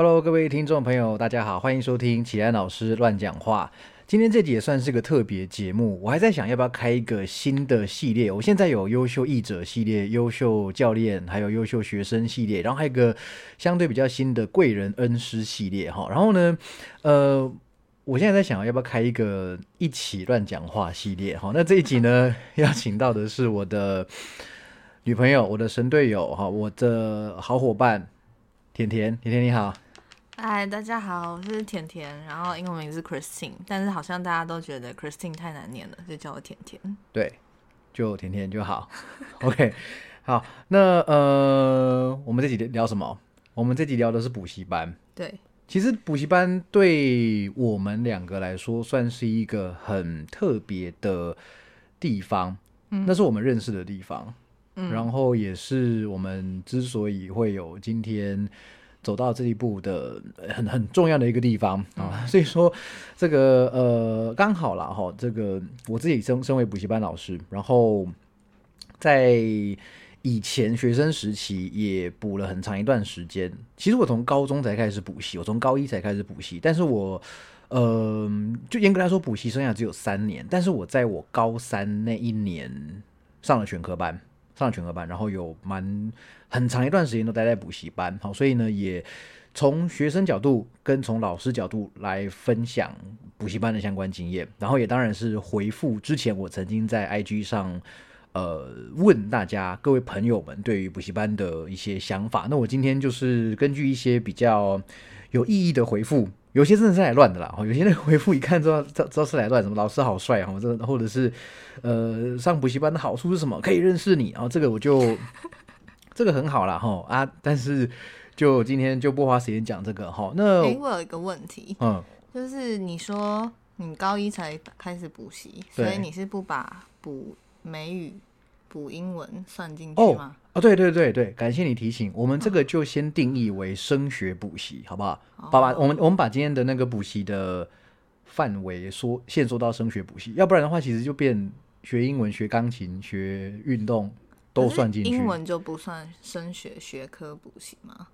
Hello，各位听众朋友，大家好，欢迎收听启安老师乱讲话。今天这集也算是个特别节目，我还在想要不要开一个新的系列。我现在有优秀译者系列、优秀教练，还有优秀学生系列，然后还有一个相对比较新的贵人恩师系列哈。然后呢，呃，我现在在想要不要开一个一起乱讲话系列哈。那这一集呢，邀请到的是我的女朋友，我的神队友哈，我的好伙伴甜甜，甜甜你好。嗨，大家好，我是甜甜，然后英文名是 Christine，但是好像大家都觉得 Christine 太难念了，就叫我甜甜。对，就甜甜就好。OK，好，那呃，我们这集聊什么？我们这集聊的是补习班。对，其实补习班对我们两个来说算是一个很特别的地方，嗯，那是我们认识的地方，嗯，然后也是我们之所以会有今天。走到这一步的很很重要的一个地方啊，所以说这个呃刚好了哈，这个我自己身身为补习班老师，然后在以前学生时期也补了很长一段时间。其实我从高中才开始补习，我从高一才开始补习，但是我呃就严格来说补习生涯只有三年，但是我在我高三那一年上了全科班。上了全科班，然后有蛮很长一段时间都待在补习班，好，所以呢，也从学生角度跟从老师角度来分享补习班的相关经验，然后也当然是回复之前我曾经在 IG 上呃问大家各位朋友们对于补习班的一些想法。那我今天就是根据一些比较有意义的回复。有些真的是来乱的啦，有些人回复一看知道知道是来乱，什么老师好帅哈，这或者是呃上补习班的好处是什么？可以认识你，啊这个我就这个很好啦哈啊，但是就今天就不花时间讲这个哈。那我有一个问题，嗯，就是你说你高一才开始补习，所以你是不把补美语、补英文算进去吗？哦，对对对对，感谢你提醒，我们这个就先定义为升学补习，好不好？爸爸，我们我们把今天的那个补习的范围缩限缩到升学补习，要不然的话，其实就变学英文、学钢琴、学运动都算进去。英文就不算升学学科补习吗？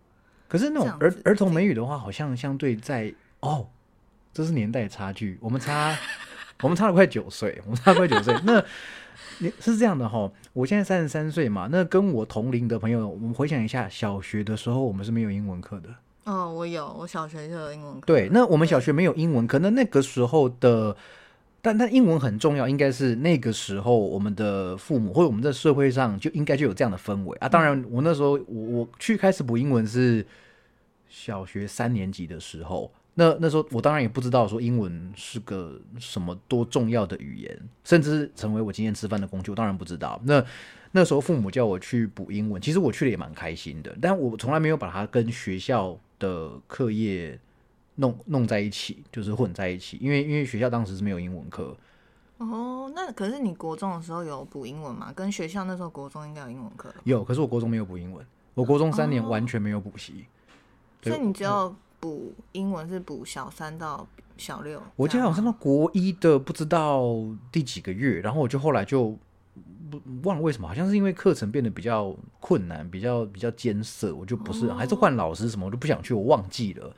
可是那种儿儿童美语的话，好像相对在哦，这是年代差距，我们差我们差了快九岁，我们差快九岁，那。你是这样的哈，我现在三十三岁嘛，那跟我同龄的朋友，我们回想一下，小学的时候我们是没有英文课的。哦，我有，我小学就有英文课。对，那我们小学没有英文课，那那个时候的，但但英文很重要，应该是那个时候我们的父母或者我们在社会上就应该就有这样的氛围啊。当然，我那时候我我去开始补英文是小学三年级的时候。那那时候我当然也不知道说英文是个什么多重要的语言，甚至成为我今天吃饭的工具，我当然不知道。那那时候父母叫我去补英文，其实我去了也蛮开心的，但我从来没有把它跟学校的课业弄弄在一起，就是混在一起，因为因为学校当时是没有英文课。哦，那可是你国中的时候有补英文吗？跟学校那时候国中应该有英文课。有，可是我国中没有补英文，我国中三年完全没有补习，所以你只有。补英文是补小三到小六，我记得好像到国一的不知道第几个月，然后我就后来就不忘了为什么，好像是因为课程变得比较困难，比较比较艰涩，我就不是还是换老师什么，我就不想去，我忘记了。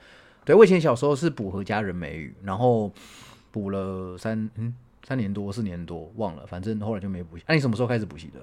对我以前小时候是补和家人美语，然后补了三嗯三年多四年多忘了，反正后来就没补习。那你什么时候开始补习的？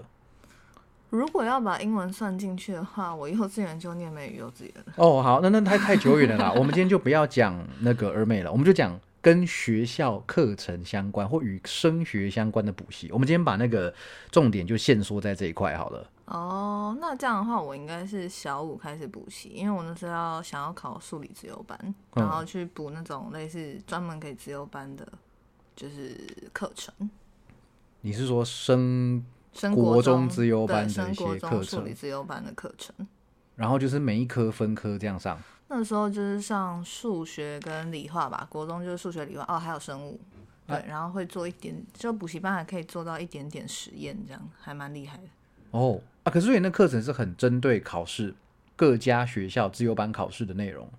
如果要把英文算进去的话，我幼稚园就念美语幼稚园了。哦，好，那那太太久远了啦。我们今天就不要讲那个儿美了，我们就讲跟学校课程相关或与升学相关的补习。我们今天把那个重点就限缩在这一块好了。哦，那这样的话，我应该是小五开始补习，因为我那时候要想要考数理自由班，然后去补那种类似专门给自由班的，就是课程。你是说升？国中自由班的一些课程，资优班的课程，然后就是每一科分科这样上。那时候就是上数学跟理化吧，国中就是数学、理化哦，还有生物，对，然后会做一点，就补习班还可以做到一点点实验，这样还蛮厉害的。哦啊，可是你那课程是很针对考试，各家学校自由班考试的内容。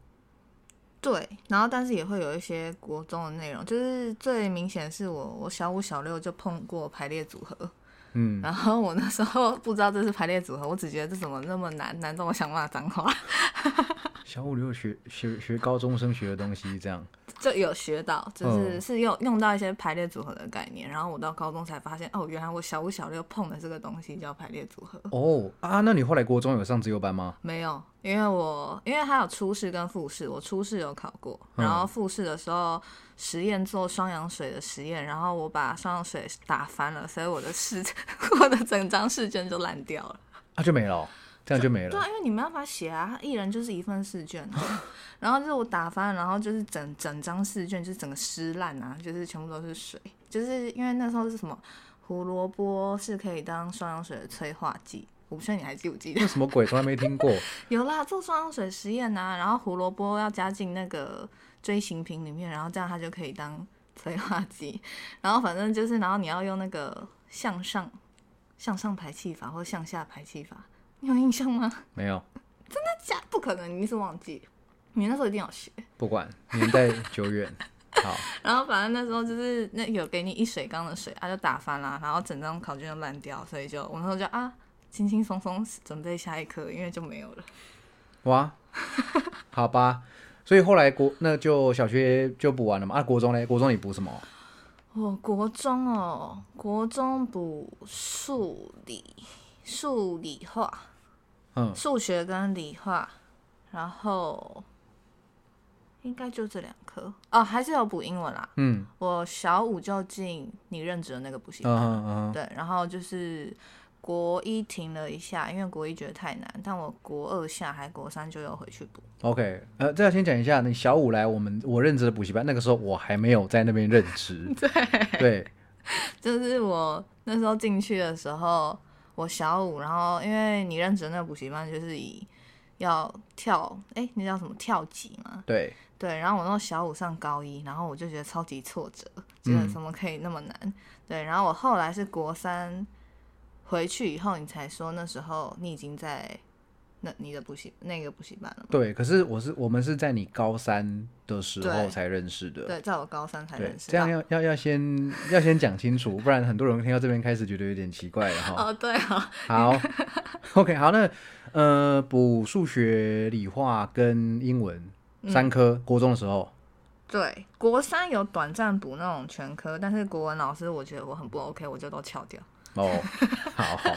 对，然后但是也会有一些国中的内容，就是最明显是我我小五小六就碰过排列组合。嗯，然后我那时候不知道这是排列组合，我只觉得这怎么那么难，难到我想骂脏话。小五六学学学高中生学的东西，这样就有学到，就是嗯是用用到一些排列组合的概念。然后我到高中才发现，哦，原来我小五小六碰的这个东西叫排列组合。哦啊，那你后来国中有上自由班吗？没有，因为我因为还有初试跟复试，我初试有考过，嗯然后复试的时候实验做双氧水的实验，然后我把双氧水打翻了，所以我的试 我的整张试卷就烂掉了。啊，就没了哦、这样就没了。对啊，因为你没办法写啊，一人就是一份试卷啊，然后就是我打翻，然后就是整整张试卷就是整个湿烂啊，就是全部都是水，就是因为那时候是什么胡萝卜是可以当双氧水的催化剂，我不确定你还记不记得？那什么鬼？从来没听过。有啦，做双氧水实验呐、然后胡萝卜要加进那个锥形瓶里面，然后这样它就可以当催化剂。然后反正就是，然后你要用那个向上向上排气法或向下排气法，你有印象吗？没有，真的假不可能，你一定是忘记。你那时候一定要学。不管年代久远。好，然后反正那时候就是那有给你一水缸的水，啊就打翻啦，然后整张考卷就烂掉，所以就我那时候就啊轻轻松松准备下一科，因为就没有了。哇，好吧。所以后来国那就小学就补完了嘛。啊，国中嘞？国中你补什么？我国中哦，国中补数理、数理化、嗯，数学跟理化，然后应该就这两科。哦，还是有补英文啦。嗯。我小五就进你任职的那个补习班，嗯嗯嗯，对，然后就是国一停了一下，因为国一觉得太难，但我国二下还国三就又回去补。OK，呃，这要先讲一下，你小五来我们我任职的补习班，那个时候我还没有在那边任职。对。对，就是我那时候进去的时候，我小五，然后因为你认识的那个补习班就是以要跳，哎、那叫什么跳级嘛？对，对，然后我那时候小五上高一，然后我就觉得超级挫折，觉得嗯怎么可以那么难？对，然后我后来是国三回去以后，你才说那时候你已经在那你的补习那个补习班了吗？对，可是我是我们是在你高三的时候才认识的。对，在我高三才认，识这样。要要要先要先讲清楚，不然很多人听到这边开始觉得有点奇怪了哈。哦，对啊，好，OK，好，那呃，补数学、理化跟英文嗯三科，国中的时候，对，国三有短暂补那种全科，但是国文老师我觉得我很不 OK，我就都翘掉。哦，好好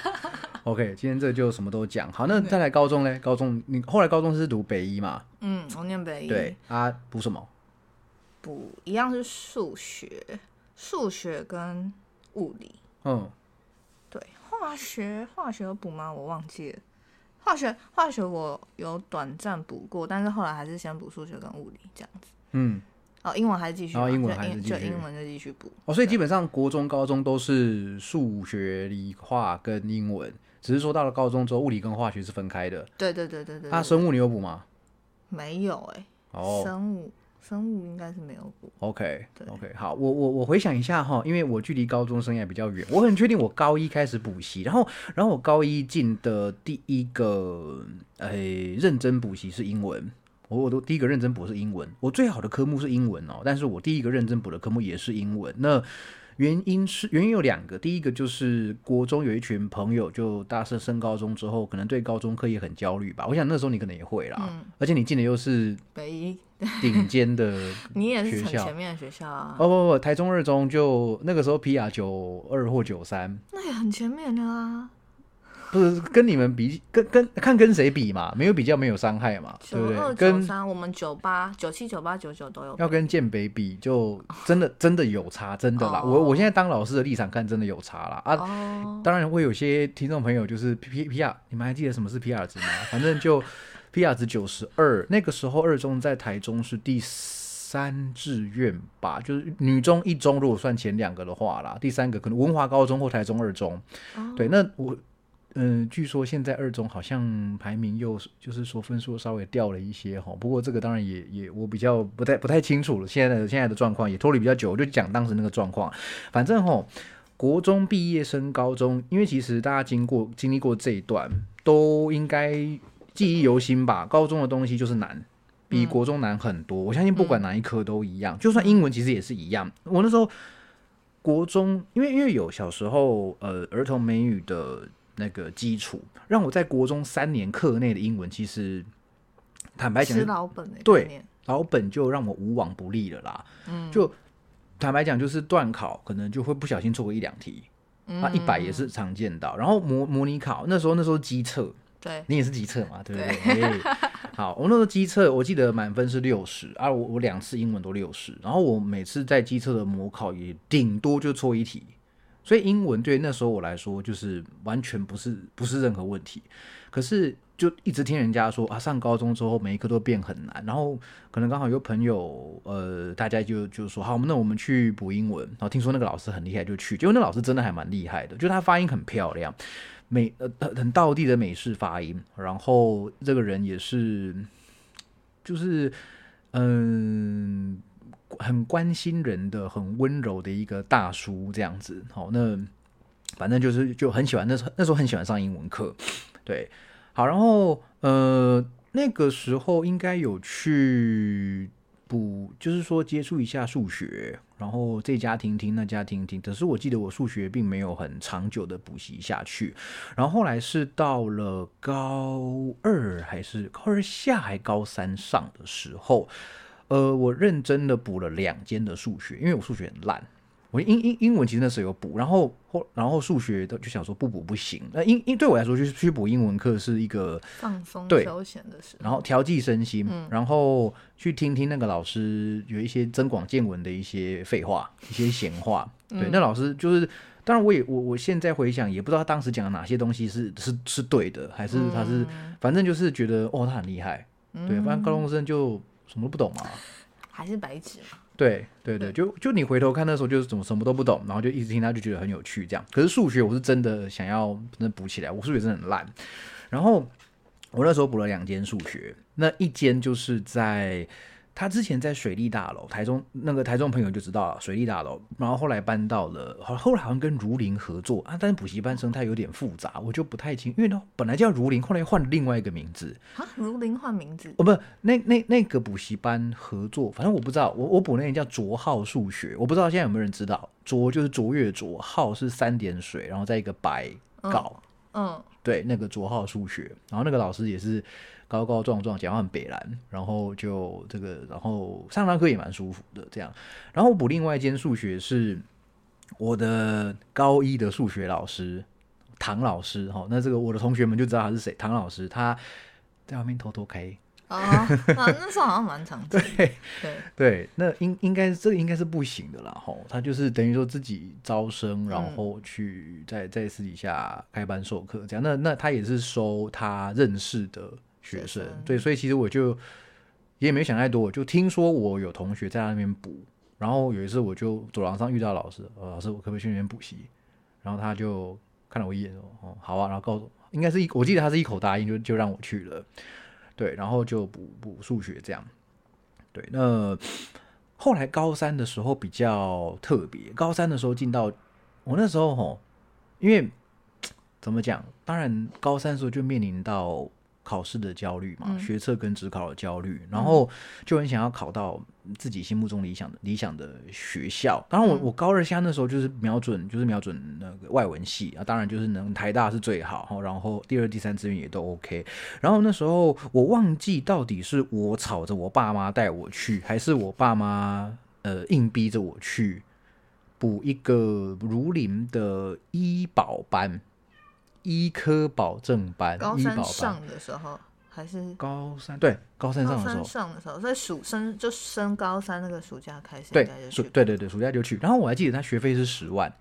，OK，今天这就什么都讲。好，那再来高中嘞？高中你后来高中是读北医嘛？嗯，我念北医，对啊，补什么？补一样是数学，数学跟物理。嗯，对，化学化学有补吗？我忘记了。化学化学我有短暂补过，但是后来还是先补数学跟物理这样子。嗯，哦，英文还是继续嘛，然后英文还是继续就英文就继续补。哦，所以基本上国中、高中都是数学、理化跟英文，只是说到了高中之后，物理跟化学是分开的。对对对对对啊，对生物你有补吗？没有哎、哦，生物生物应该是没有补。OK 对 OK，好，我我我回想一下哈，因为我距离高中生涯比较远，我很确定我高一开始补习，然后然后我高一进的第一个诶、认真补习是英文，我我都第一个认真补是英文，我最好的科目是英文哦，但是我第一个认真补的科目也是英文，那。原因是原因有两个，第一个就是国中有一群朋友，就大四升高中之后，可能对高中课业很焦虑吧。我想那时候你可能也会啦，嗯而且你进的又是北医，顶尖的 你也是很前面的学校啊，哦不不，台中二中就那个时候 PR 九二或九三，那也很前面的啊。不是跟你们比，跟跟看跟谁比嘛，没有比较没有伤害嘛，对不对？跟三，我们九八、九七、九八、九九都有。要跟建北比，就真的 真的有差，真的啦。哦我我现在当老师的立场看，真的有差啦。啊。哦，当然会有些听众朋友就是 P P R，你们还记得什么是 PR 值吗？反正就 PR 值九十二，那个时候二中在台中是第三志愿吧，就是女中一中，如果算前两个的话啦，第三个可能文华高中或台中二中。哦对，那我嗯、据说现在二中好像排名又就是说分数稍微掉了一些哈，不过这个当然也也我比较不太不太清楚了，现在的现在的状况也脱离比较久，我就讲当时那个状况，反正哈。国中毕业升高中，因为其实大家经过经历过这一段，都应该记忆犹新吧。高中的东西就是难，比国中难很多。我相信不管哪一科都一样，就算英文其实也是一样。我那时候国中，因为因为有小时候呃儿童美语的那个基础，让我在国中三年课内的英文其实坦白讲吃，老本的对老本就让我无往不利了啦。嗯，就坦白讲，就是断考可能就会不小心错过一两题，啊，一百也是常见到。然后模模拟考那时候那时候机测，对，你也是机测嘛，对不对？哎好，我那时候机测，我记得满分是六十，啊，我我两次英文都六十，然后我每次在机测的模考也顶多就错一题，所以英文对那时候我来说就是完全不是不是任何问题。可是就一直听人家说啊，上高中之后每一科都变很难，然后可能刚好有朋友呃，大家就就说好，那我们去补英文，然后听说那个老师很厉害，就去，结果那老师真的还蛮厉害的，就他发音很漂亮。美呃很很道地的美式发音，然后这个人也是，就是嗯，很关心人的、很温柔的一个大叔这样子。好，那反正就是就很喜欢那时候那时候很喜欢上英文课，对，好，然后呃那个时候应该有去补，就是说接触一下数学，然后这家听听那家听听。可是我记得我数学并没有很长久的补习下去，然后后来是到了高二还是高二下还高三上的时候，呃，我认真的补了两间的数学，因为我数学很烂。我英英英文其实那时候有补，然后后然后数学的就想说不补不行。那英英对我来说，去去补英文课是一个放松对休闲的事，然后调剂身心，然后去听听那个老师有一些增广见闻的一些废话、一些闲话。对，那老师就是，当然我也我我现在回想，也不知道他当时讲的哪些东西是是是对的，还是他是，反正就是觉得哦，他很厉害。对，反正高中生就什么都不懂嘛。还是白纸嘛，对对对，就就你回头看那时候就是怎么什么都不懂，然后就一直听他就觉得很有趣这样。可是数学我是真的想要真的补起来，我数学真的很烂。然后我那时候补了两间数学，那一间就是在他之前在水利大楼，台中那个台中朋友就知道了水利大楼，然后后来搬到了，后后来好像跟如林合作啊，但是补习班生态有点复杂，我就不太清，因为呢本来叫如林，后来换另外一个名字，啊，如林换名字，哦，不，那那那个补习班合作，反正我不知道，我我补那个叫卓浩数学，我不知道现在有没有人知道，卓就是卓越卓，浩是三点水，然后再一个白稿，嗯，对，那个卓浩数学，然后那个老师也是高高壮壮，讲话很北蓝，然后就这个，然后上堂课也蛮舒服的这样，然后补另外一间数学是我的高一的数学老师唐老师，哈，那这个我的同学们就知道他是谁，唐老师他在外面偷偷开。哦，那那时候好像蛮常见的，对对，对，那应应该这个应该是不行的啦，吼，他就是等于说自己招生，然后去在在私底下开班授课这样，那那他也是收他认识的学生，对，所以其实我就也没想太多，我就听说我有同学在他那边补，然后有一次我就走廊上遇到老师，呃，老师我可不可以去那边补习？然后他就看了我一眼说，哦，好啊，然后告诉我，应该是一，我记得他是一口答应，就就让我去了。对，然后就补补数学这样。对，那后来高三的时候比较特别，高三的时候进到我那时候吼，因为 怎么讲，当然高三的时候就面临到考试的焦虑嘛，嗯学测跟职考的焦虑，然后就很想要考到自己心目中理想的理想的学校。当然我，我、嗯高二下那时候就是瞄准，就是瞄准那个外文系啊，当然就是能台大是最好，然后第二、第三志愿也都 OK。然后那时候我忘记到底是我吵着我爸妈带我去，还是我爸妈呃硬逼着我去补一个如林的医保班，医科保证班，高。三上的时候还是？高三对高三上的时候，上的时候，所以暑升就升高三那个暑假开始，应对暑对对对暑假就去，然后我还记得他学费是十万，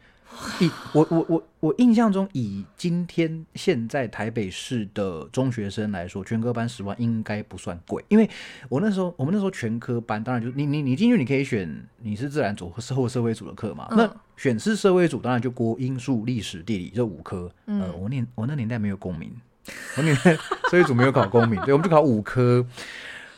以我我我我印象中以今天现在台北市的中学生来说，全科班十万应该不算贵，因为我那时候我们那时候全科班，当然就你你你进去你可以选你是自然组或社会社会组的课嘛，嗯。那选是社会组，当然就国英数历史地理这五科，嗯呃，我年我那年代没有公民，我年代社会组没有考公民，对，我们就考五科。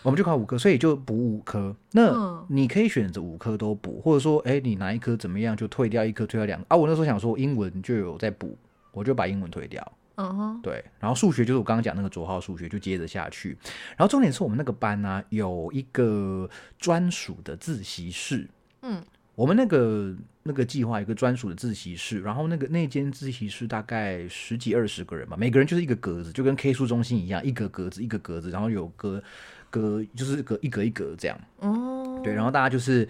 我们就考五科，所以就补五科。那嗯你可以选择五科都补，或者说，哎，你哪一科怎么样就退掉一科，退掉两个啊。我那时候想说英文就有在补，我就把英文退掉。嗯哼，对，然后数学就是我刚刚讲那个左号数学，就接着下去。然后重点是我们那个班呢、有一个专属的自习室。嗯，我们那个那个计划有一个专属的自习室，然后那个那间自习室大概十几二十个人吧，每个人就是一个格子，就跟 K 书中心一样，一个格子一个格子，然后有隔隔就是隔一格一格这样。哦，对，然后大家就是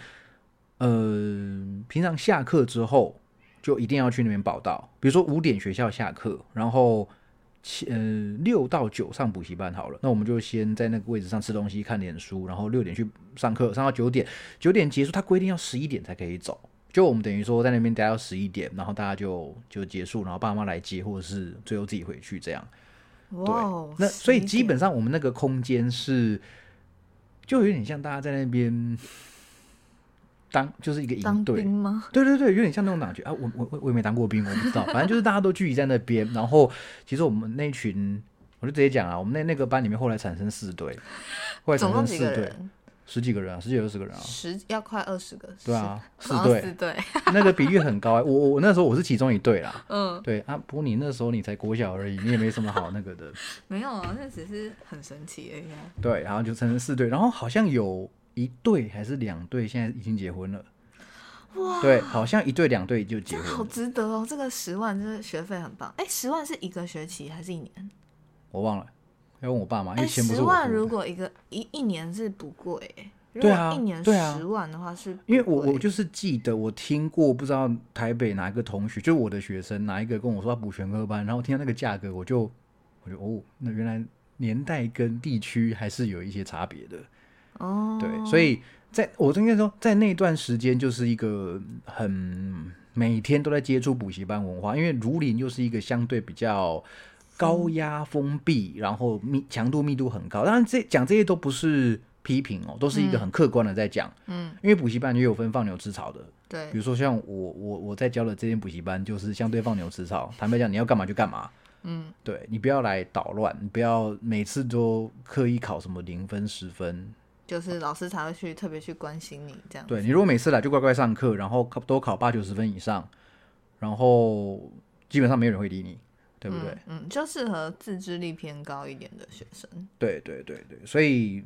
呃，平常下课之后就一定要去那边报道，比如说五点学校下课，然后七呃六到九上补习班好了，那我们就先在那个位置上吃东西、看点书，然后六点去上课，上到九点，九点结束，他规定要十一点才可以走。就我们等于说在那边待到十一点，然后大家就就结束，然后爸妈来接，或者是最后自己回去这样。哇哦，那所以基本上上我们那个空间是，就有点像大家在那边当就是一个营队，吗？对对对，有点像那种感觉啊。我我我我也没当过兵，我不知道，反正就是大家都聚集在那边。然后其实我们那群，我就直接讲啊，我们那那个班里面后来产生四队，后来产生四队？十几个人啊，十几二十个人啊。十要快二十个。对啊，四队哦四队。那个比率很高、欸。我我我那时候我是其中一队啦。嗯，对啊，不过你那时候你才国小而已，你也没什么好那个的。没有啊，那只是很神奇而已啊。对，然后就成成四队，然后好像有一对还是两对现在已经结婚了。哇，对，好像一对两对就结婚好。值得哦！这个十万，真的学费很棒。哎，十万是一个学期还是一年？我忘了，要问我爸妈，因哎，为钱不是十。万如果一个一一年是不贵，哎如对啊果一年十万的话是因为我我就是记得我听过，不知道台北哪一个同学，就是我的学生哪一个跟我说他补全科班，然后听到那个价格，我就我就哦，那原来年代跟地区还是有一些差别的。哦，对，所以在我应该说，在那段时间就是一个很每天都在接触补习班文化，因为如林又是一个相对比较高压封闭，然后密强度密度很高。当然这讲这些都不是批评哦，都是一个很客观的在讲。嗯，因为补习班也有分放牛吃草的，对比如说像我我我在教的这间补习班，就是相对放牛吃草。坦白讲，你要干嘛就干嘛。嗯，对你不要来捣乱，你不要每次都刻意考什么零分、十分，就是老师才会去特别去关心你这样。对你如果每次来就乖乖上课，然后考都考八九十分以上，然后基本上没有人会理你，对不对？嗯？嗯，就适合自制力偏高一点的学生。对对对对，所以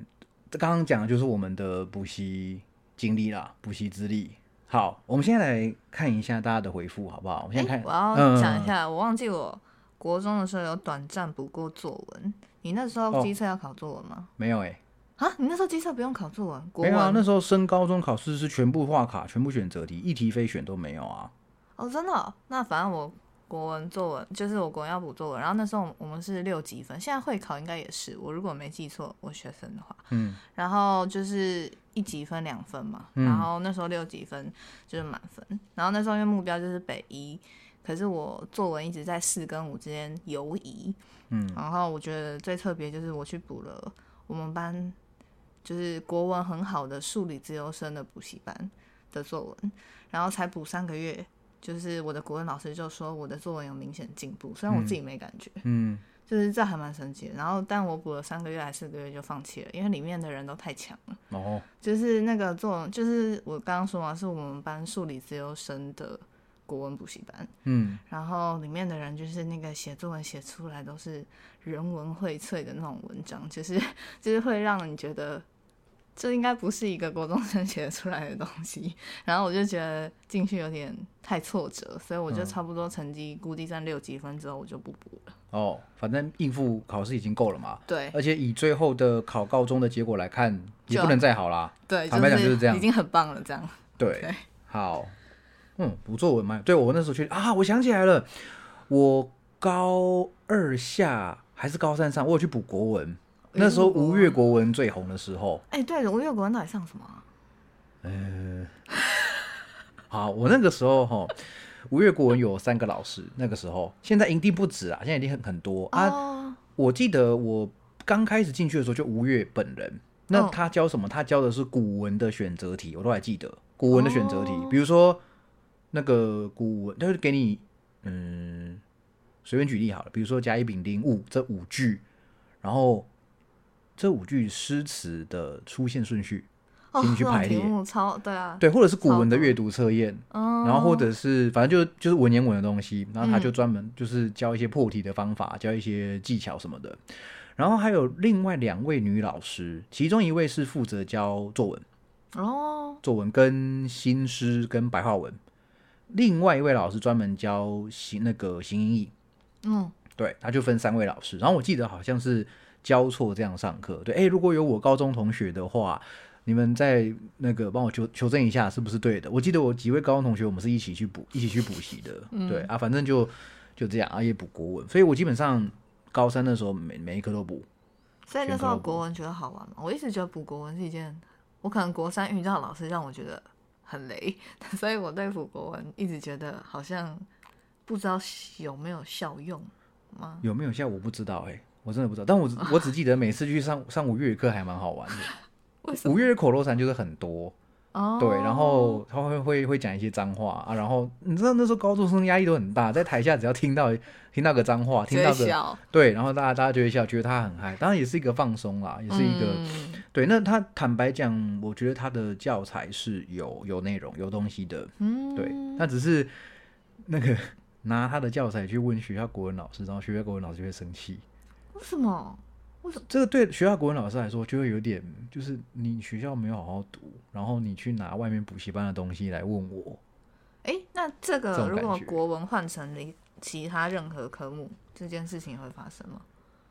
刚刚讲的就是我们的补习经历啦，补习资历。好，我们现在来看一下大家的回复，好不好？我们现在看，诶我要嗯讲一下，我忘记我国中的时候有短暂补过作文。你那时候哦机测要考作文吗？没有哎、啊，你那时候机测不用考作文，国没有啊，文。那时候升高中考试是全部画卡，全部选择题，一题非选都没有啊。哦，真的？哦、那反正我国文作文就是我国文要补作文，然后那时候我们是六级分，现在会考应该也是，我如果没记错，我学生的话，嗯，然后就是一级分两分嘛，嗯。然后那时候六级分就是满分，然后那时候因为目标就是北一，可是我作文一直在四跟五之间游移，嗯，然后我觉得最特别就是我去补了我们班就是国文很好的数理自由生的补习班的作文，然后才补三个月，就是我的国文老师就说我的作文有明显进步，虽然我自己没感觉，嗯，就是这还蛮神奇的。然后但我补了三个月还是四个月就放弃了，因为里面的人都太强了。哦，就是那个作文，就是我刚刚说嘛，是我们班数理自由生的国文补习班，嗯，然后里面的人就是那个写作文写出来都是人文荟萃的那种文章，就是就是会让你觉得这应该不是一个国中生写出来的东西。然后我就觉得进去有点太挫折，所以我就嗯差不多成绩估计在六几分之后我就不补了。哦，反正应付考试已经够了嘛。对而且以最后的考高中的结果来看，也不能再好啦。对，坦白讲就是这样已经很棒了，这样。对，对好，嗯，补作文嘛，对我那时候去啊，我想起来了，我高二下还是高三上，我有去补国文。那时候吴越国文最红的时候，哎、对了，吴越国文到底上什么啊、呃，好，我那个时候哈，吴越国文有三个老师，那个时候现在一定不止啊，现在一定很很多啊。哦，我记得我刚开始进去的时候就吴越本人，那嗯他教什么？他教的是古文的选择题，我都还记得古文的选择题，哦比如说那个古文，他就给你嗯随便举例好了，比如说甲乙丙丁戊这五句，然后这五句诗词的出现顺序，哦，请你去排列。对啊，对，或者是古文的阅读测验，嗯，然后或者是反正就就是文言文的东西，然后他就专门就是教一些破题的方法，教一些技巧什么的。然后还有另外两位女老师，其中一位是负责教作文，哦，作文跟新诗跟白话文，另外一位老师专门教形那个形音译。嗯，对，他就分三位老师。然后我记得好像是交错这样上课。对，哎，如果有我高中同学的话，你们在那个帮我求求证一下是不是对的？我记得我几位高中同学，我们是一起去补，一起去补习的。对啊，反正就就这样啊，也补国文，所以我基本上高三的时候每每一科都补。所以那时候国文觉得好玩吗？我一直觉得补国文是一件，我可能国三遇到老师让我觉得很雷，所以我对补国文一直觉得好像不知道有没有效用吗？有没有效我不知道哎，我真的不知道。但我我只记得每次去上上五月课还蛮好玩的。为什么？五月口头禅就是很多。哦，对，然后他会会会讲一些脏话啊，然后你知道那时候高中生压力都很大，在台下只要听到听到个脏话，听到个对，然后大家大家就会笑，觉得他很嗨，当然也是一个放松啦，也是一个对。那他坦白讲，我觉得他的教材是有有内容有东西的，嗯，对，他只是那个 拿他的教材去问学校国文老师，然后学校国文老师就会生气，为什么？为什么这个对学校国文老师来说，就会有点，就是你学校没有好好读，然后你去拿外面补习班的东西来问我。哎，那这个如果国文换成了其他任何科目，这件事情会发生吗？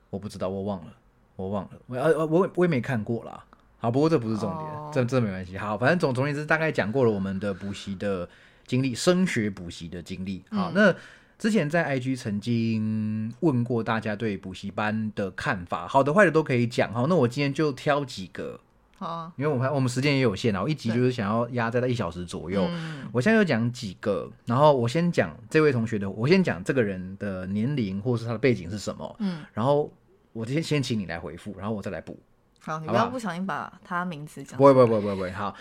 我不知道，我忘了，我忘了，我呃我我也没看过啦。好，不过这不是重点，这这没关系。好，反正总总言之，大概讲过了我们的补习的经历，升学补习的经历。好，那。之前在 IG 曾经问过大家对补习班的看法，好的坏的都可以讲哈。那我今天就挑几个，好，因为我们我们时间也有限啊，我一集就是想要压在在一小时左右。我现在就讲几个，然后我先讲这位同学的，我先讲这个人的年龄或是他的背景是什么，嗯，然后我先先请你来回复，然后我再来补。好，你不要不小心把他名字讲。不会不会不会不会。好，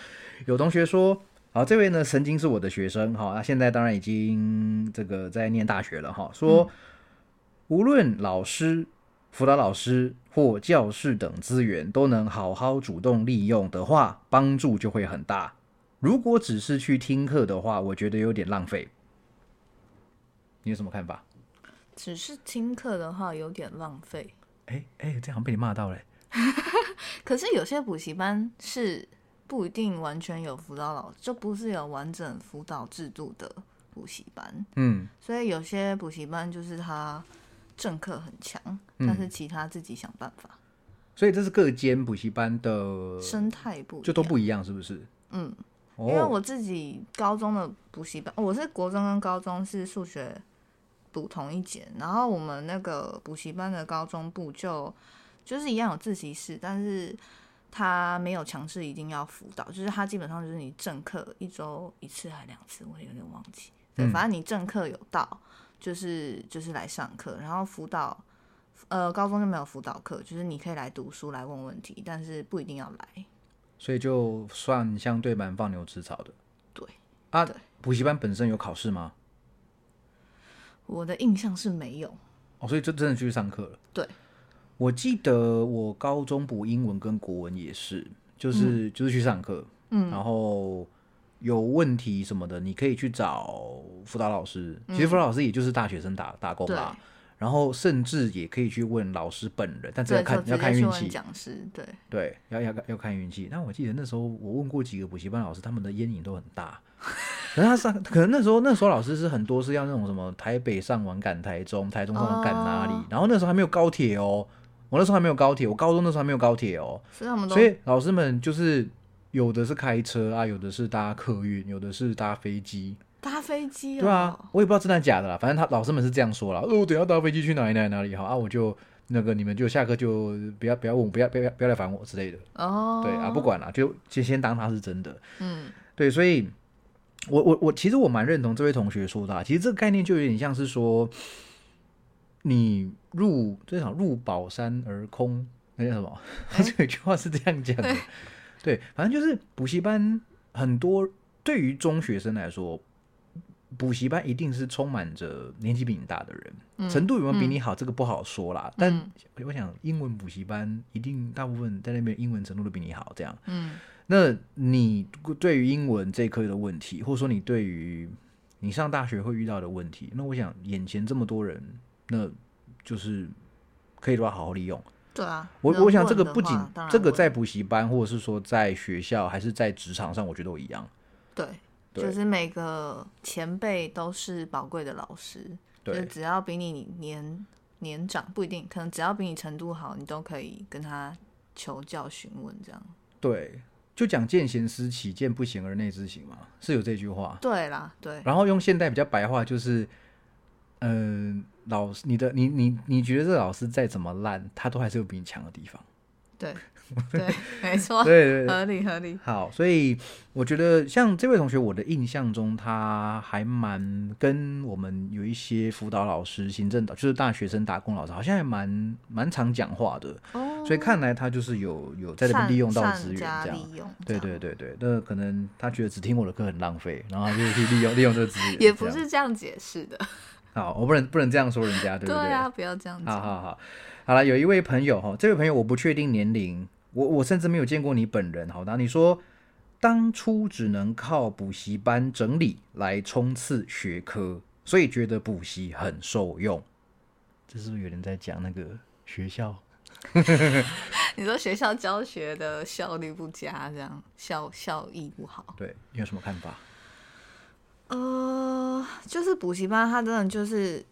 有同学说。好，这位呢曾经是我的学生，哈，那现在当然已经这个在念大学了，哈。说无论老师、辅导老师或教室等资源都能好好主动利用的话，帮助就会很大。如果只是去听课的话，我觉得有点浪费。你有什么看法？只是听课的话有点浪费。哎哎，这样被你骂到了。可是有些补习班是。不一定完全有辅导老师，就不是有完整辅导制度的补习班。嗯，所以有些补习班就是他政课很强，但是其他自己想办法。所以这是各间补习班的生态不就都不一样，是不是？嗯，因为我自己高中的补习班，我是国中跟高中是数学补同一间，然后我们那个补习班的高中部就就是一样有自习室，但是。他没有强制一定要辅导，就是他基本上就是你正课一周一次还两次，我有点忘记。对，反正你正课有到，就是就是来上课，然后辅导，呃，高中就没有辅导课，就是你可以来读书来问问题，但是不一定要来。所以就算相对蛮放牛吃草的。对啊，补习班本身有考试吗？我的印象是没有。哦，所以就真的去上课了。对。我记得我高中补英文跟国文也是，就是就是去上课，嗯，然后有问题什么的，你可以去找辅导老师。其实辅导老师也就是大学生打打工啦，然后甚至也可以去问老师本人，但这要看要看运气。讲师对对，要要要看运气。但我记得那时候我问过几个补习班老师，他们的烟瘾都很大。可能他上，可能那时候那时候老师是很多是要那种什么台北上完赶台中，台中上完赶哪里，然后那时候还没有高铁哦。我那时候还没有高铁，我高中那时候还没有高铁哦，所以老师们就是有的是开车啊，有的是搭客运，有的是搭飞机。搭飞机？对啊，我也不知道真的假的啦，反正他老师们是这样说啦。哦，等下搭飞机去哪里哪里哪里好啊，我就那个你们就下课就不要不要问我，不要不要不要来烦我之类的。哦，对啊，不管了，就先先当他是真的。嗯，对，所以我我我其实我蛮认同这位同学说的，其实这个概念就有点像是说。你入这场入宝山而空，那叫什么？他 这句话是这样讲的。对，反正就是补习班很多，对于中学生来说，补习班一定是充满着年纪比你大的人，程度有没有比你好，这个不好说啦。但我想，英文补习班一定大部分在那边英文程度都比你好，这样。嗯，那你对于英文这科的问题，或者说你对于你上大学会遇到的问题，那我想眼前这么多人。那就是可以的话，好好利用。对啊，我我想这个不仅这个在补习班，或者是说在学校，还是在职场上，我觉得都一样。对，就是每个前辈都是宝贵的老师。对，只要比你年年长不一定，可能只要比你程度好，你都可以跟他求教询问这样。对，就讲见贤思齐，见不贤而内自省嘛，是有这句话。对啦，对，然后用现代比较白话就是，嗯、老师，你的你你你觉得这个老师再怎么烂，他都还是有比你强的地方。对，对，没错，对。合理合理。好，所以我觉得像这位同学，我的印象中他还蛮跟我们有一些辅导老师、行政导，就是大学生打工老师，好像还蛮蛮常讲话的。哦，所以看来他就是有有在这边利用到资源这样。利用，对对对对，那可能他觉得只听我的课很浪费，然后他就去利用 利用这个资源。也不是这样解释的。好，我不能不能这样说人家，对不对？啊，不要这样讲。好好好，好了，有一位朋友哈，这位朋友我不确定年龄，我我甚至没有见过你本人。好，那你说当初只能靠补习班整理来冲刺学科，所以觉得补习很受用，这是不是有人在讲那个学校？你说学校教学的效率不佳，这样效效益不好。对，你有什么看法？呃，就是补习班，他真的就是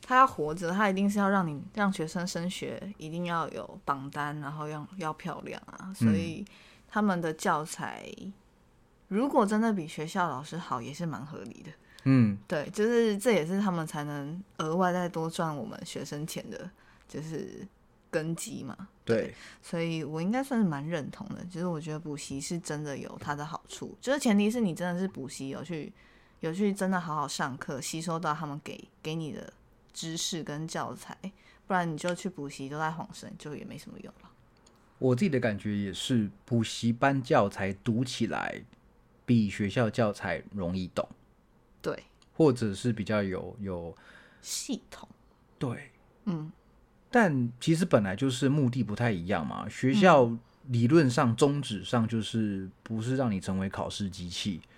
他要活着，他一定是要让你让学生升学，一定要有榜单，然后要要漂亮啊，所以他们的教材如果真的比学校老师好，也是蛮合理的。嗯，对，就是这也是他们才能额外再多赚我们学生钱的，就是根基嘛。对，所以我应该算是蛮认同的。就是我觉得补习是真的有它的好处，就是前提是你真的是补习有去有去真的好好上课，吸收到他们给给你的知识跟教材，不然你就去补习都在晃神，就也没什么用了。我自己的感觉也是，补习班教材读起来比学校教材容易懂，对，或者是比较有有系统，对，嗯，但其实本来就是目的不太一样嘛。学校理论上宗旨上就是不是让你成为考试机器，嗯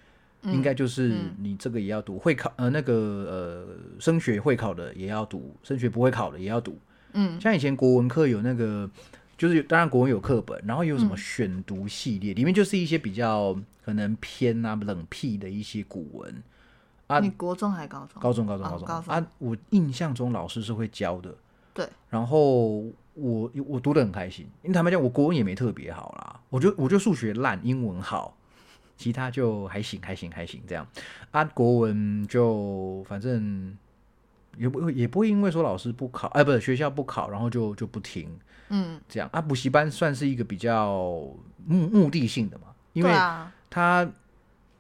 应该就是你这个也要读，会考呃那个呃升学会考的也要读，升学不会考的也要读。嗯，像以前国文课有那个，就是有当然国文有课本，然后有什么选读系列，里面就是一些比较可能偏啊冷僻的一些古文。啊你国中还高中？高中高中哦高中,、高中啊，我印象中老师是会教的。对，然后我我读的很开心，因为坦白讲，我国文也没特别好啦，我就我就数学烂，英文好，其他就还行还行还行这样。啊，国文就反正也不会也不会因为说老师不考，哎，不是学校不考，然后就就不听嗯，这样啊。补习班算是一个比较目目的性的嘛，因为他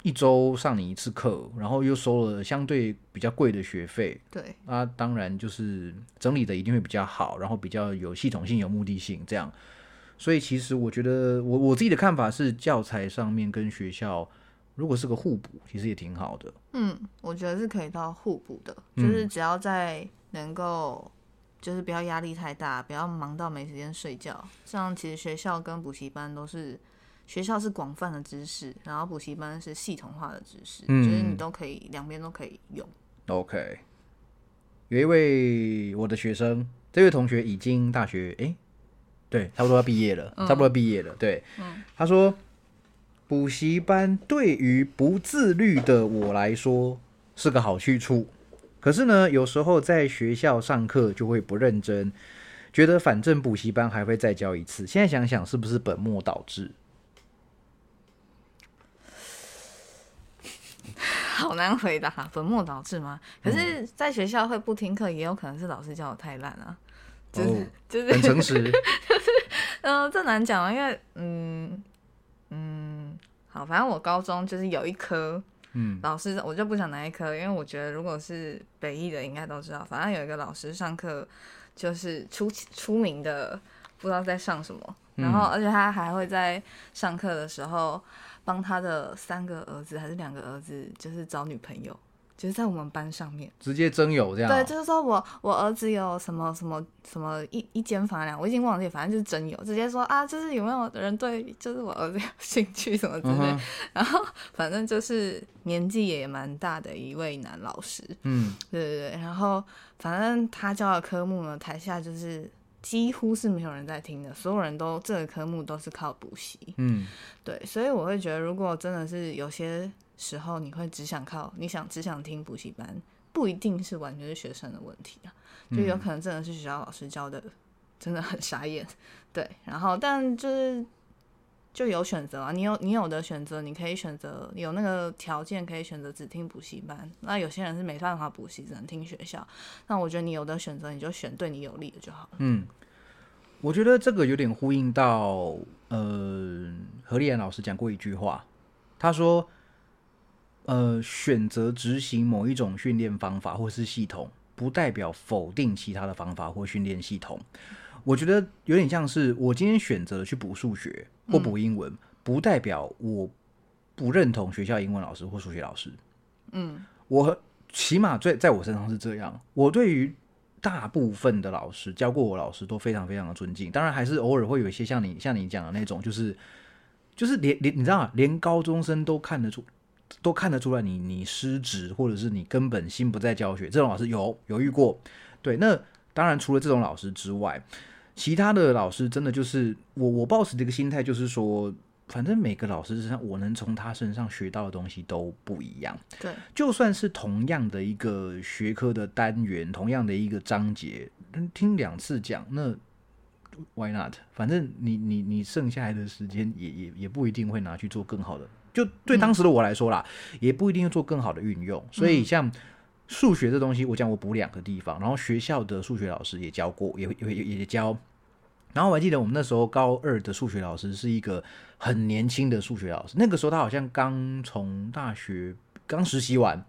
一周上你一次课，然后又收了相对比较贵的学费，对，啊当然就是整理的一定会比较好，然后比较有系统性、有目的性这样。所以其实我觉得我我自己的看法是，教材上面跟学校如果是个互补，其实也挺好的。嗯，我觉得是可以到互补的，嗯就是只要在能够，就是不要压力太大，不要忙到没时间睡觉。像其实学校跟补习班都是，学校是广泛的知识，然后补习班是系统化的知识，嗯就是你都可以两边都可以用。OK，有一位我的学生，这位同学已经大学，诶，对，差不多要毕业了，差不多毕业了。对，他说，补习班对于不自律的我来说是个好去处，可是呢，有时候在学校上课就会不认真，觉得反正补习班还会再教一次。现在想想，是不是本末倒置？好难回答，本末倒置吗？可嗯是，在学校会不听课，也有可能是老师教的太烂啊。就是、哦，就是很诚实。嗯，这难讲啊，因为嗯嗯，好，反正我高中就是有一科嗯老师，我就不讲哪一科，因为我觉得如果是北艺的，应该都知道。反正有一个老师上课就是出出名的，不知道在上什么，然后而且他还会在上课的时候帮他的三个儿子还是两个儿子，就是找女朋友，就是在我们班上面。直接征友这样。哦、对，就是说我我儿子有什么什么什么一一间房两，我已经忘记，反正就是征友，直接说啊，就是有没有人对就是我儿子有兴趣什么之类，嗯 然后反正就是年纪也蛮大的一位男老师，嗯。对对对，然后反正他教的科目呢，台下就是几乎是没有人在听的，所有人都这个科目都是靠补习，嗯。对，所以我会觉得，如果真的是有些时候你会只想靠你想只想听补习班，不一定是完全是学生的问题啊，就有可能真的是学校老师教的真的很傻眼，对，然后但就是就有选择啊，你有你有的选择，你可以选择有那个条件可以选择只听补习班，那有些人是没办法补习，只能听学校，那我觉得你有的选择，你就选对你有利的就好了。嗯，我觉得这个有点呼应到，呃，何立安老师讲过一句话，他说，呃，选择执行某一种训练方法或是系统，不代表否定其他的方法或训练系统。我觉得有点像是我今天选择去补数学或补英文，不代表我不认同学校英文老师或数学老师。嗯，我起码在在我身上是这样，我对于大部分的老师教过我老师都非常非常的尊敬，当然还是偶尔会有一些像你像你讲的那种，就是就是连连你知道吗？连高中生都看得出都看得出来你你失职，或者是你根本心不在教学，这种老师有有遇过。对，那当然除了这种老师之外，其他的老师真的就是我我抱持这个心态，就是说，反正每个老师身上我能从他身上学到的东西都不一样。对，就算是同样的一个学科的单元，同样的一个章节，嗯听两次讲，那 why not？反正你你你剩下来的时间也也也不一定会拿去做更好的。就对当时的我来说啦，也不一定要做更好的运用。所以像数学这东西，我讲我补两个地方，然后学校的数学老师也教过，也也也也教。然后我还记得我们那时候高二的数学老师是一个很年轻的数学老师，那个时候他好像刚从大学刚实习完，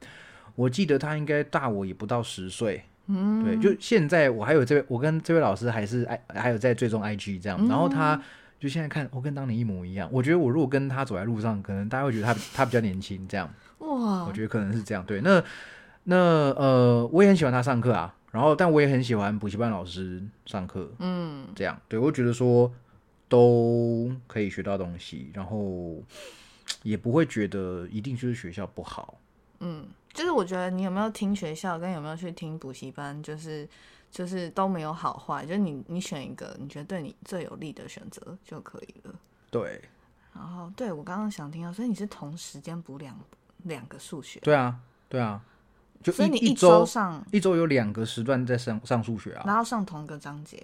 我记得他应该大我也不到十岁。嗯，对，就现在我还有这位，我跟这位老师还是爱还有在追踪 IG 这样，然后他就现在看我跟当年一模一样，我觉得我如果跟他走在路上，可能大家会觉得他他比较年轻这样，哇我，觉得可能是这样。对，那那呃，我也很喜欢他上课啊，然后但我也很喜欢补习班老师上课，嗯，这样，对我觉得说都可以学到东西，然后也不会觉得一定就是学校不好。嗯，就是我觉得你有没有听学校跟有没有去听补习班，就是就是都没有好坏，就是你你选一个你觉得对你最有利的选择就可以了。对，然后对我刚刚想听到，所以你是同时间补两两个数学，对啊，对啊，就所以你一周上，一周有两个时段在上上数学啊。然后上同一个章节，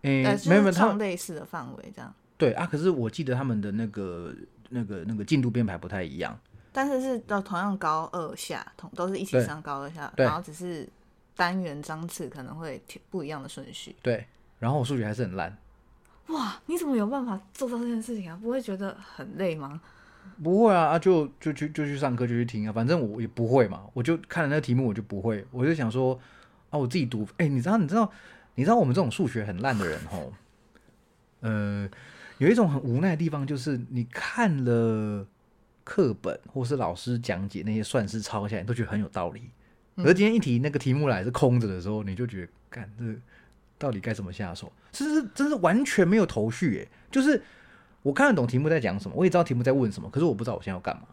诶、呃，没有上类似的范围这样，对啊，可是我记得他们的那个那个那个进度编排不太一样。但是是到同样高二下，同都是一起上高二下，然后只是单元章次可能会调不一样的顺序。对，然后我数学还是很烂。哇，你怎么有办法做到这件事情啊？不会觉得很累吗？不会啊，啊就就去就去上课就去听啊，反正我也不会嘛，我就看了那个题目我就不会，我就想说啊，我自己读，哎、你知道你知道你知道我们这种数学很烂的人吼，呃，有一种很无奈的地方，就是你看了课本或是老师讲解那些算式抄下来，你都觉得很有道理，可是今天一提那个题目来是空着的时候，你就觉得干这到底该怎么下手？真是真是完全没有头绪耶，就是。我看得懂题目在讲什么，我也知道题目在问什么，可是我不知道我现在要干嘛，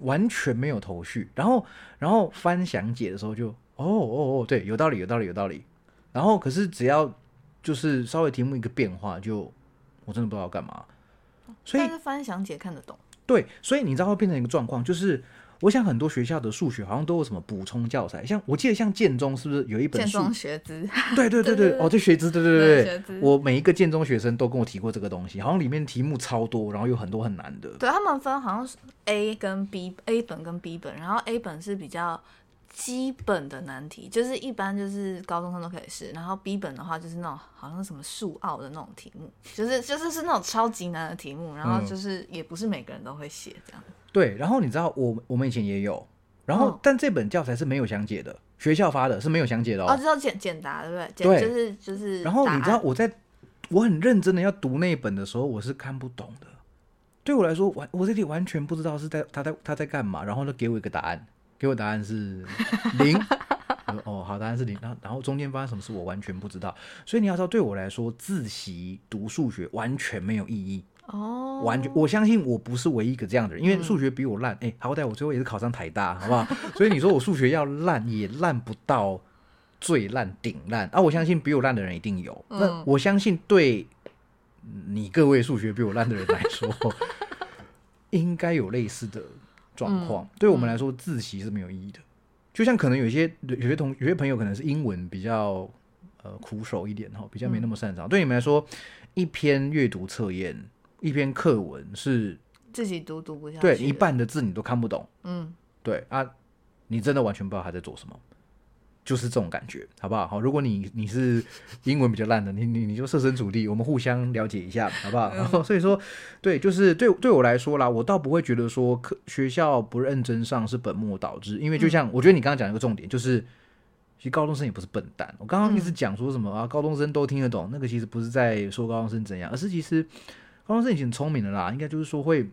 完全没有头绪。然后，然后翻详解的时候就，哦哦哦，对，有道理，有道理，有道理。然后，可是只要就是稍微题目一个变化，就我真的不知道要干嘛。所以但是翻详解看得懂，对，所以你知道会变成一个状况，就是我想很多学校的数学好像都有什么补充教材，像我记得像建中是不是有一本建中学资，对对 对对对哦，这学资，对对对我每一个建中学生都跟我提过这个东西，好像里面题目超多，然后有很多很难的。对他们分好像是 A 跟 B，A 本跟 B 本，然后 A 本是比较基本的难题，就是一般就是高中生都可以试，然后 B 本的话就是那种好像是什么数奥的那种题目，就是就是是那种超级难的题目，然后嗯就是也不是每个人都会写这样。对，然后你知道我我们以前也有，然后、嗯但这本教材是没有详解的，学校发的是没有详解的哦，哦。知道简简答对不对？简对就是就是。然后你知道，我在我很认真的要读那一本的时候，我是看不懂的。对我来说，完我这里完全不知道是在他在他在干嘛，然后呢给我一个答案，给我答案是 零。我说哦，好，答案是零。然后然后中间发生什么事我完全不知道，所以你要知道，对我来说，自习读数学完全没有意义。哦，完全，我相信我不是唯一一个这样的人，因为数学比我烂，哎、好歹我最后也是考上台大，好不好？所以你说我数学要烂，也烂不到最烂顶烂啊！我相信比我烂的人一定有，那嗯我相信对你各位数学比我烂的人来说，应该有类似的状况。对我们来说，自习是没有意义的。就像可能有些有些同有些朋友可能是英文比较呃苦手一点哈，比较没那么擅长。对你们来说，一篇阅读测验，一篇课文是自己读读不下去，对一半的字你都看不懂，嗯，对啊，你真的完全不知道他在做什么。就是这种感觉，好不好？好，如果你你是英文比较烂的，你你你就设身处地，我们互相了解一下，好不好？然后 所以说，对，就是对对我来说啦，我倒不会觉得说课学校不认真上是本末倒置，因为就像我觉得你刚刚讲一个重点，就是其实高中生也不是笨蛋。我刚刚一直讲说什么啊，高中生都听得懂，那个其实不是在说高中生怎样，而是其实高中生已经很聪明的啦，应该就是说会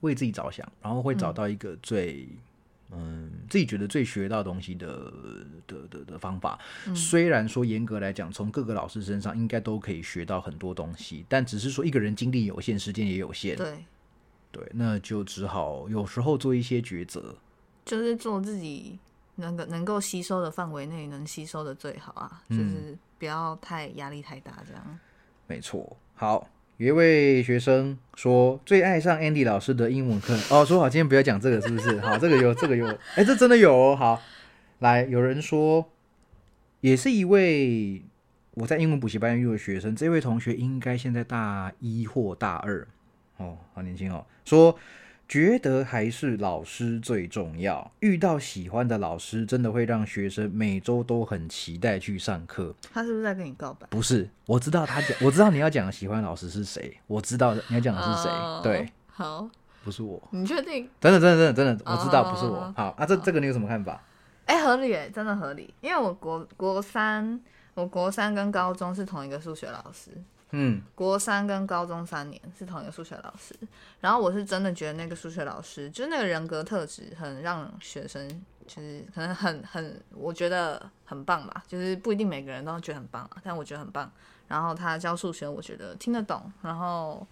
为自己着想，然后会找到一个最。嗯，自己觉得最学到东西的的的的方法，虽然说严格来讲，从各个老师身上应该都可以学到很多东西，但只是说一个人精力有限，时间也有限，对对，那就只好有时候做一些抉择，就是做自己能够能够吸收的范围内能吸收的最好啊，就是不要太压力太大，这样没错，好。有一位学生说最爱上 Andy 老师的英文课哦，说好今天不要讲这个是不是？好，这个有，这个有，哎，这真的有。好，来，有人说也是一位我在英文补习班遇的学生，这位同学应该现在大一或大二哦，好年轻哦，说。觉得还是老师最重要。遇到喜欢的老师，真的会让学生每周都很期待去上课。他是不是在跟你告白？不是，我知道他讲，我知道你要讲的喜欢老师是谁，我知道你要讲的是谁。对，好，不是我。你确定？真的，真的，真的，真的，我知道不是我。好啊，这这个你有什么看法？哎，合理哎，真的合理。因为我国国三，我国三跟高中是同一个数学老师。嗯，国三跟高中三年是同一个数学老师，然后我是真的觉得那个数学老师就是那个人格特质很让学生就是可能很很我觉得很棒吧，就是不一定每个人都觉得很棒啊，但我觉得很棒。然后他教数学，我觉得听得懂，然后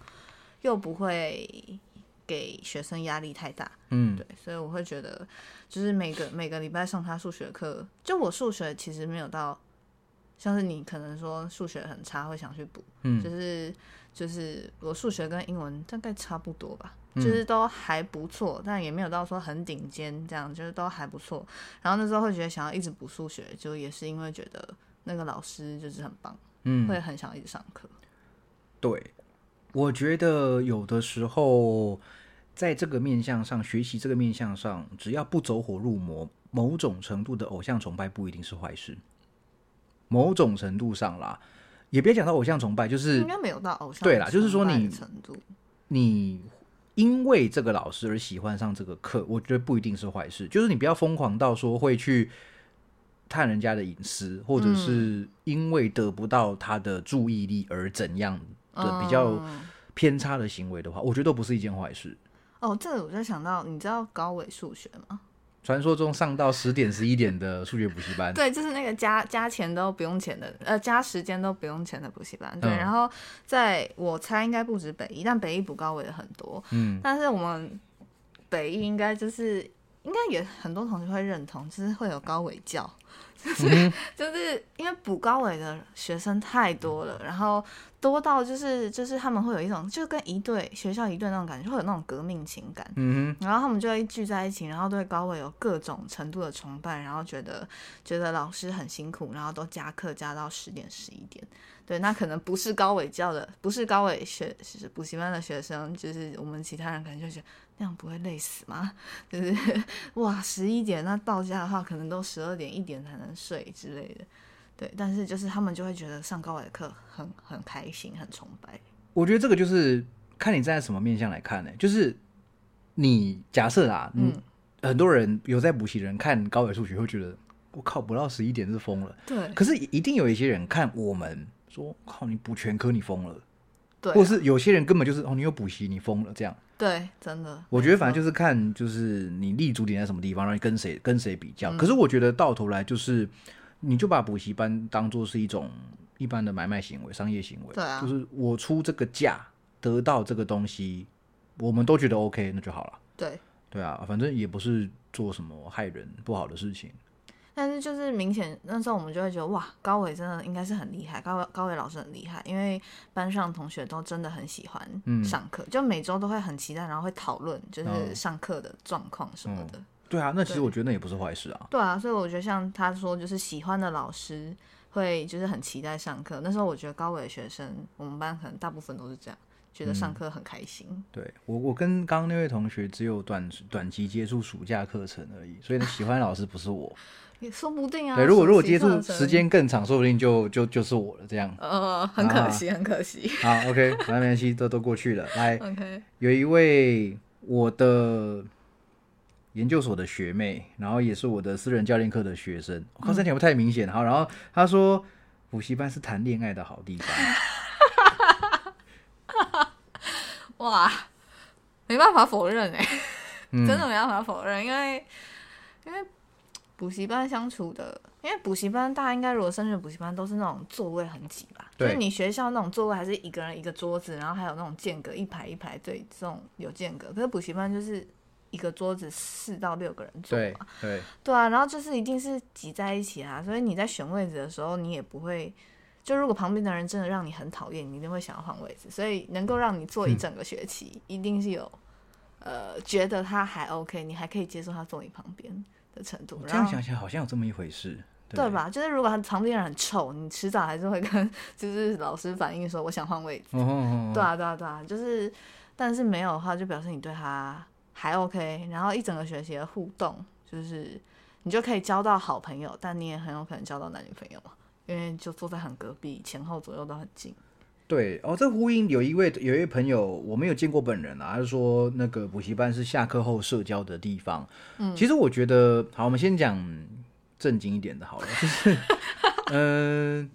又不会给学生压力太大，嗯，对，所以我会觉得就是每个每个礼拜上他数学课，就我数学其实没有到。像是你可能说数学很差，会想去补，嗯，就是就是我数学跟英文大概差不多吧，就是都还不错，但也没有到说很顶尖这样，就是都还不错。然后那时候会觉得想要一直补数学，就也是因为觉得那个老师就是很棒，嗯，会很想一直上课。对，我觉得有的时候在这个面向上学习，这个面向上，只要不走火入魔，某种程度的偶像崇拜不一定是坏事。某种程度上啦，也别讲到偶像崇拜，就是应该没有到偶像对啦，就是说你程度，你因为这个老师而喜欢上这个课，我觉得不一定是坏事。就是你不要疯狂到说会去探人家的隐私，或者是因为得不到他的注意力而怎样的比较偏差的行为的话，我觉得都不是一件坏事。哦，这个我就想到，你知道高伟数学吗？传说中上到十点十一点的数学补习班，对，就是那个加加钱都不用钱的，呃，加时间都不用钱的补习班。对，然后在我猜应该不止北一，但北一补高伟的很多。嗯，但是我们北一应该就是应该也很多同学会认同，就是会有高伟教，就是就是因为补高伟的学生太多了，然后。多到就是就是他们会有一种就跟一队学校一队那种感觉，会有那种革命情感。嗯然后他们就会聚在一起，然后对高伟有各种程度的崇拜，然后觉得觉得老师很辛苦，然后都加课加到十点十一点。对，那可能不是高伟教的，不是高伟学补习班的学生，就是我们其他人可能就觉得那样不会累死吗？就是哇十一点那到家的话，可能都十二点一点才能睡之类的。对，但是就是他们就会觉得上高伟的课很很开心，很崇拜。我觉得这个就是看你站在什么面向来看呢？就是你假设啊，嗯，很多人有在补习人看高伟数学会觉得，我靠，不到十一点是疯了。对。可是一定有一些人看我们说，靠，你补全科你疯了。对。或是有些人根本就是哦，你有补习你疯了这样。对，真的。我觉得反正就是看就是你立足点在什么地方，然后跟谁跟谁比较。可是我觉得到头来就是。你就把补习班当做是一种一般的买卖行为、商业行为，对啊，就是我出这个价得到这个东西，我们都觉得 OK，那就好了。对，对啊，反正也不是做什么害人不好的事情。但是就是明显那时候我们就会觉得哇，高伟真的应该是很厉害，高伟高伟老师很厉害，因为班上同学都真的很喜欢上课，就每周都会很期待，然后会讨论就是上课的状况什么的。对啊，那其实我觉得那也不是坏事啊。对啊，所以我觉得像他说，就是喜欢的老师会就是很期待上课。那时候我觉得高伟的学生，我们班可能大部分都是这样，觉得上课很开心。对我，我跟刚刚那位同学只有短短期接触暑假课程而已，所以呢，喜欢的老师不是我。也说不定啊。对，如果如果接触时，间更长，说不定就就就是我了。这样，呃，很可惜，很可惜。好，OK，那没关系，都都过去了。来，OK，有一位我的研究所的学妹，然后也是我的私人教练课的学生。我靠，这点不太明显。好，然后她说补习班是谈恋爱的好地方。哇，没办法否认哎、嗯 真的没办法否认，因为因为补习班相处的，因为补习班大家应该如果升学补习班都是那种座位很挤吧，就对是你学校那种座位还是一个人一个桌子，然后还有那种间隔一排一排，对，这种有间隔。可是补习班就是一个桌子四到六个人坐对嘛，对，对啊，然后就是一定是挤在一起啊，所以你在选位置的时候，你也不会。就如果旁边的人真的让你很讨厌，你一定会想要换位置。所以能够让你坐一嗯整个学期，一定是有呃觉得他还 OK，你还可以接受他坐你旁边的程度。这样想起来好像有这么一回事，对？吧？就是如果他旁边人很臭，你迟早还是会跟 就是老师反映说我想换位置。嗯哼哼对啊，对啊，对啊，就是但是没有的话，就表示你对他还 OK，然后一整个学期的互动，就是你就可以交到好朋友，但你也很有可能交到男女朋友嘛，因为就坐在很隔壁，前后左右都很近。对哦，这呼应有一位有一位朋友，我没有见过本人啊，他就说那个补习班是下课后社交的地方。嗯，其实我觉得，好，我们先讲正经一点的好了，就是，嗯、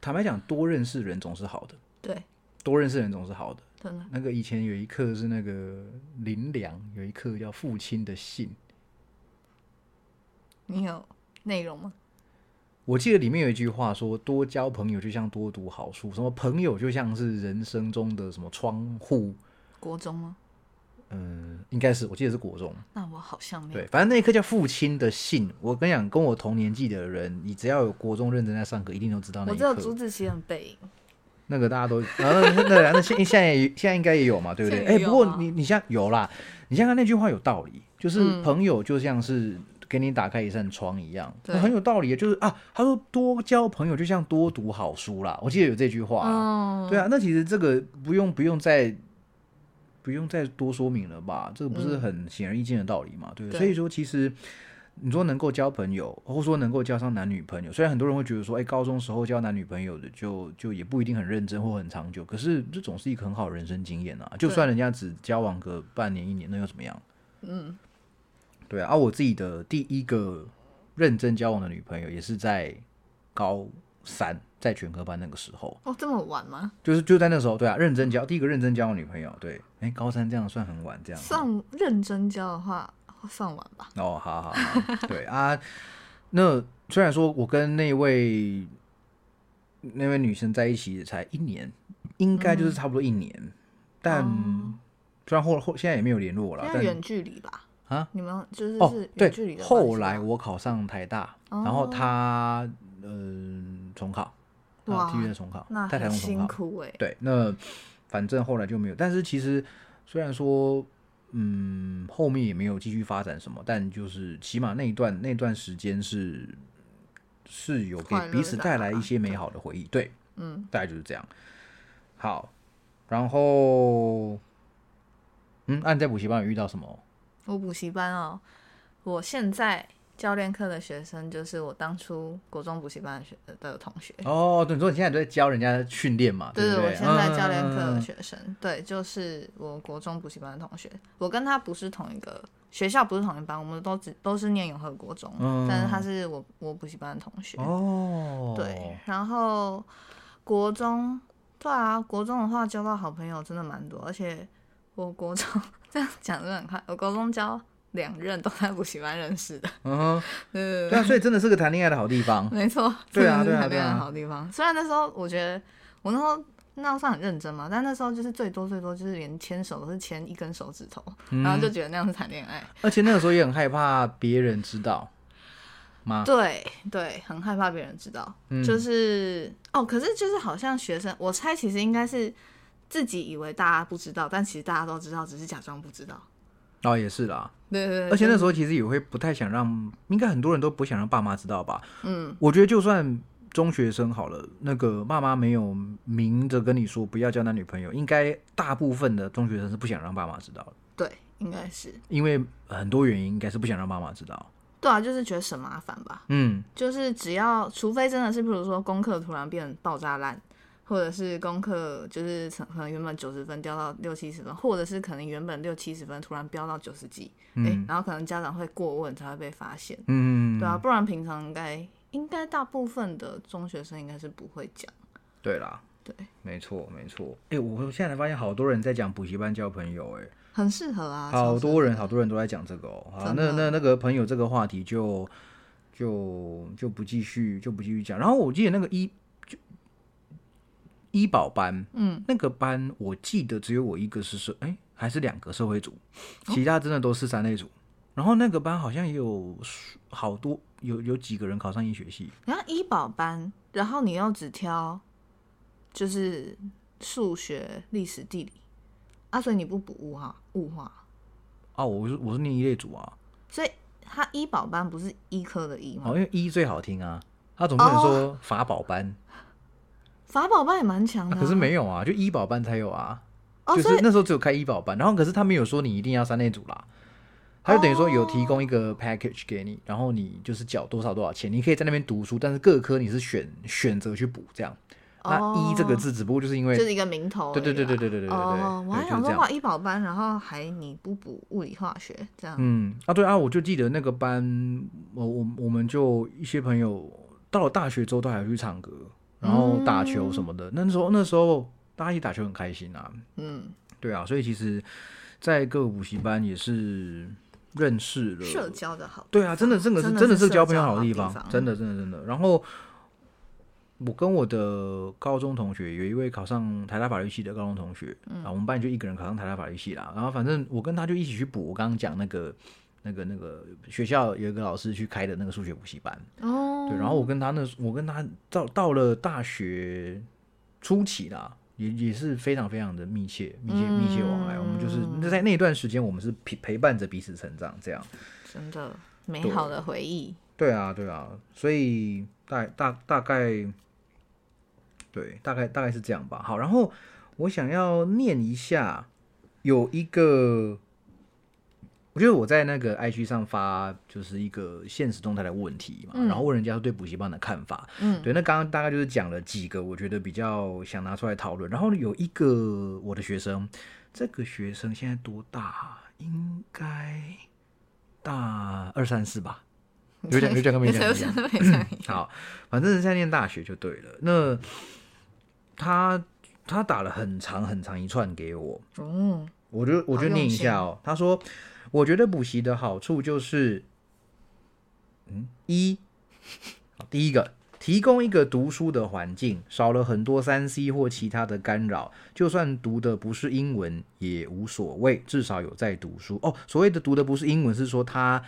坦白讲，多认识人总是好的，对，多认识人总是好的。真的。那个以前有一课是那个林良，有一课叫父亲的信，你有内容吗？我记得里面有一句话说：“多交朋友就像多读好书，什么朋友就像是人生中的什么窗户。”国中吗？嗯，应该是，我记得是国中。那我好像没有。对，反正那一课叫父亲的信。我跟你讲，跟我同年纪的人，你只要有国中认真在上课，一定都知道那一我知道朱课。自清的背影。那个大家都，然 后那那那那现现在也现在应该也有嘛，对不对？哎、不过你你像有啦，你像他那句话有道理，就是嗯朋友就像是给你打开一扇窗一样，那很有道理。就是啊，他说多交朋友就像多读好书啦，我记得有这句话对啊，那其实这个不用不用再不用再多说明了吧？这个不是很显而易见的道理嘛？对不对？所以说，其实你说能够交朋友，或者说能够交上男女朋友，虽然很多人会觉得说，哎，高中时候交男女朋友的就就也不一定很认真或很长久，可是这总是一个很好的人生经验啊。就算人家只交往个半年一年，那又怎么样？嗯，对啊，而、我自己的第一个认真交往的女朋友也是在高三，在全科班那个时候。哦，这么晚吗？就是就在那时候，对啊，认真交第一个认真交往女朋友，对，哎、高三这样算很晚，这样算认真交的话，算晚吧。哦，好好好，对啊，那虽然说我跟那位那位女生在一起才一年，应该就是差不多一年，但哦虽然后后现在也没有联络了，但远距离吧？啊，你们就是哦是对。后来我考上台大，哦然后他嗯、重考，啊哇体育的重考，那在台中重考，苦哎。对，那反正后来就没有。但是其实虽然说，嗯，后面也没有继续发展什么，但就是起码那一段那段时间是是有给彼此带来一些美好的回忆。对，嗯，大概就是这样。好，然后，嗯，那你在补习班有遇到什么？我补习班哦，我现在教练课的学生就是我当初国中补习班的学的同学。哦，对，你说你现在都在教人家训练嘛？对对？我现在教练课的嗯学生，对，就是我国中补习班的同学，我跟他不是同一个学校，不是同一班，我们都只都是念永和国中，嗯但是他是我我补习班的同学，哦，对，然后国中，对啊，国中的话交到好朋友真的蛮多，而且我国中这样讲真的很快，我高中教两任都在补习班认识的，嗯哼，对对所以真的是个谈恋爱的好地方。没错，对啊对啊谈恋爱的好地方。虽然那时候我觉得我那时候那样算很认真嘛，但那时候就是最多最多就是连牵手都是牵一根手指头，嗯然后就觉得那样是谈恋爱。而且那个时候也很害怕别人知道吗？对对，很害怕别人知道，嗯就是哦，可是就是好像学生，我猜其实应该是自己以为大家不知道，但其实大家都知道，只是假装不知道。哦，也是啦。对对对，而且那时候候其实也会不太想让，应该很多人都不想让爸妈知道吧。嗯，我觉得就算中学生好了，那个爸妈没有明着跟你说不要交男女朋友，应该大部分的中学生是不想让爸妈知道的，对，应该是因为很多原因应该是不想让爸妈知道。对啊，就是觉得省麻烦吧。嗯，就是只要，除非真的是，比如说功课突然变爆炸烂，或者是功课就是可能原本九十分掉到六七十分，或者是可能原本六七十分突然飙到九十几，哎、嗯然后可能家长会过问才会被发现，嗯，对啊，不然平常应该应该大部分的中学生应该是不会讲，对啦，对，没错没错。哎、我现在才发现好多人在讲补习班交朋友、哎。很适合啊，好多人，好多人都在讲这个哦。好，那那那个朋友这个话题就就就不继续就不继续讲。然后我记得那个医就医保班，嗯，那个班我记得只有我一个是社，哎、还是两个社会组，哦。其他真的都是三类组。然后那个班好像也有好多有有几个人考上医学系，然后医保班，然后你又只挑就是数学、历史、地理。啊，所以你不补物化物化，啊，我是我是念一类组啊，所以他医保班不是医科的医吗？哦，因为医最好听啊，他总不能哦。说法宝班，法宝班也蛮强的、啊可是没有啊，就医保班才有啊。哦，就是那时候只有开医保班，然后可是他没有说你一定要三类组啦，他就等于说有提供一个 package 给你，然后你就是缴多少多少钱，你可以在那边读书，但是各科你是选选择去补这样。那医这个字只不过就是因为就是一个名头。对对对对对对对对对哦，我还想说哇，医保班，然后还你不补物理化学这样。嗯啊对啊，我就记得那个班，我我我们就一些朋友到了大学之后都还去唱歌，然后打球什么的。那时候那时候大家一起打球很开心啊，嗯，对啊，所以其实，在各个补习班也是认识了社交的好。对啊，真的，真的是真的是是交朋友好的地方，真的，真的，真的。然后我跟我的高中同学有一位考上台大法律系的高中同学，嗯啊，我们班就一个人考上台大法律系啦。然后反正我跟他就一起去补我刚刚讲那个那个那个学校有一个老师去开的那个数学补习班，哦，对。然后我跟他那我跟他到到了大学初期啦。也也是非常非常的密切、密切、密切往来。我们就是那在那段时间，我们是陪陪伴着彼此成长，这样。真的美好的回忆。对啊，对啊，所以大大大概，对，大概大概是这样吧。好，然后我想要念一下，有一个，我觉得我在那个 IG 上发就是一个现实动态的问题嘛，嗯然后问人家对补习班的看法。嗯，对，那刚刚大概就是讲了几个我觉得比较想拿出来讨论。然后有一个我的学生，这个学生现在多大？应该大二三四吧。有讲有讲跟没讲。好，反正是在念大学就对了。那他他打了很长很长一串给我，哦，我就我就念一下哦。他说，我觉得补习的好处就是，嗯，一，第一个。提供一个读书的环境，少了很多三 C 或其他的干扰，就算读的不是英文也无所谓，至少有在读书哦。所谓的读的不是英文，是说他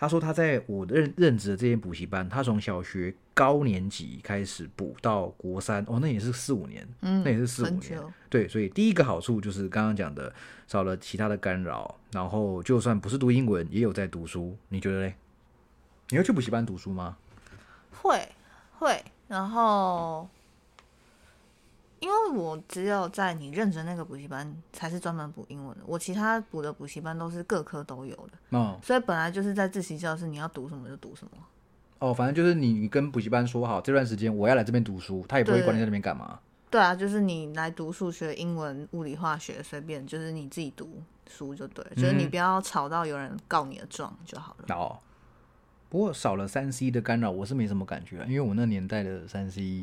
他说他在我的任任职的这间补习班，他从小学高年级开始补到国三，哦，那也是四五年，嗯，那也是四五年。对，所以第一个好处就是刚刚讲的，少了其他的干扰，然后就算不是读英文，也有在读书。你觉得嘞？你会去补习班读书吗？会会，然后因为我只有在你认真那个补习班才是专门补英文的，我其他补的补习班都是各科都有的，哦所以本来就是在自习教室，你要读什么就读什么。哦，反正就是你你跟补习班说好，这段时间我要来这边读书，他也不会管你在那边干嘛。对啊，就是你来读数学、英文、物理、化学，随便，就是你自己读书就对了，就是你嗯不要吵到有人告你的状就好了。哦，不过少了三 C 的干扰，我是没什么感觉啊，因为我那年代的三 C，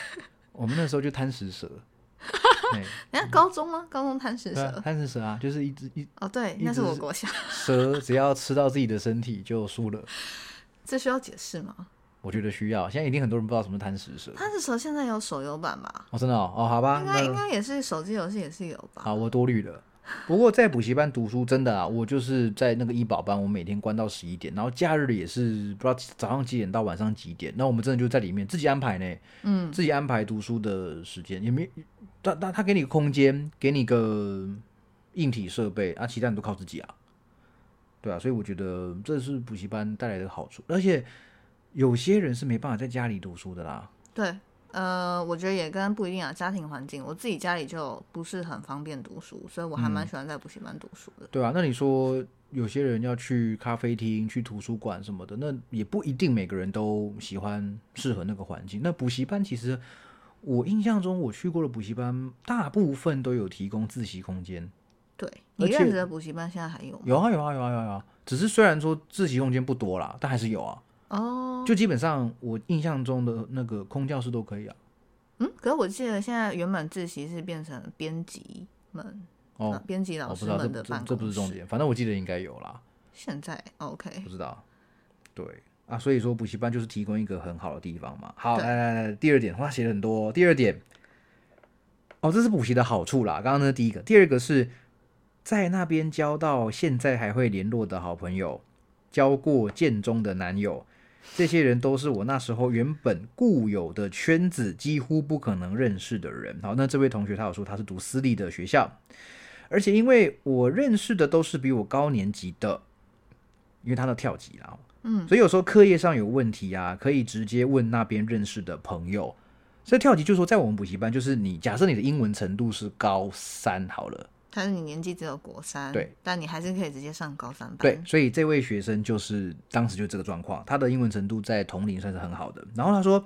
我们那时候就贪食蛇。对你看高中吗？高中贪食蛇。贪食蛇啊，就是一只一哦，对，一那是直我国小。蛇，只要吃到自己的身体就输了。这需要解释吗？我觉得需要，现在一定很多人不知道什么是贪食蛇。贪食蛇现在有手游版吧？哦，真的哦，哦好吧，应该应那该也是手机游戏也是有吧？好，我多虑了。不过在补习班读书真的啊，我就是在那个医保班，我每天关到十一点，然后假日也是不知道早上几点到晚上几点，那我们真的就在里面自己安排呢，嗯，自己安排读书的时间，也没他他他给你个空间，给你个硬体设备啊，其他你都靠自己啊。对啊，所以我觉得这是补习班带来的好处，而且有些人是没办法在家里读书的啦。对，呃，我觉得也跟不一定啊，家庭环境，我自己家里就不是很方便读书，所以我还蛮喜欢在补习班读书的。对啊，那你说有些人要去咖啡厅、去图书馆什么的，那也不一定每个人都喜欢适合那个环境。那补习班其实我印象中我去过的补习班，大部分都有提供自习空间。对你认识的补习班现在还有吗？有啊有啊有啊有啊有啊，只是虽然说自习空间不多啦，但还是有啊。哦，就基本上我印象中的那个空教室都可以啊。嗯，可是我记得现在原本自习是变成编辑们，哦呃，编辑我老师们的办公这不是重。点，反正我记得应该有啦，现在 OK，不知道。对啊，所以说补习班就是提供一个很好的地方嘛。好，对来来来，第二点，哇，写了很多。第二点，哦，这是补习的好处啦。刚刚那是第一个，第二个是在那边交到现在还会联络的好朋友，交过建中的男友，这些人都是我那时候原本固有的圈子几乎不可能认识的人。好，那这位同学他有说他是读私立的学校，而且因为我认识的都是比我高年级的，因为他的跳级啦，嗯，所以有时候课业上有问题啊，可以直接问那边认识的朋友。所以跳级就是说，在我们补习班，就是你假设你的英文程度是高三好了，但是你年纪只有国三，对，但你还是可以直接上高三班。对，，所以这位学生就是当时就这个状况，他的英文程度在同龄算是很好的。然后他说，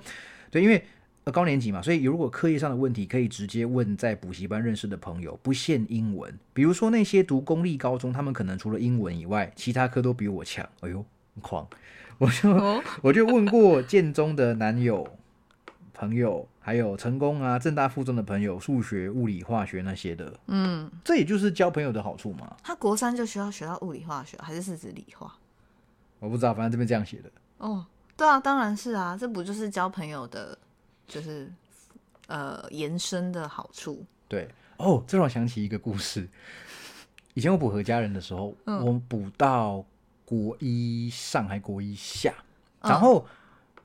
对，因为呃高年级嘛，所以如果课业上的问题可以直接问在补习班认识的朋友，不限英文。比如说那些读公立高中，他们可能除了英文以外，其他科都比我强。哎呦，很狂！我就哦，我就问过建中的男友、朋友，还有成功啊、正大附中的朋友，数学、物理、化学那些的，嗯，这也就是交朋友的好处嘛。他国三就需要学到物理化学，还是是指理化？我不知道，反正这边这样写的。哦，对啊，当然是啊，这不就是交朋友的，就是呃延伸的好处。对，哦，这让我想起一个故事。以前我补何家人的时候，嗯我补到国一上还国一下，嗯然后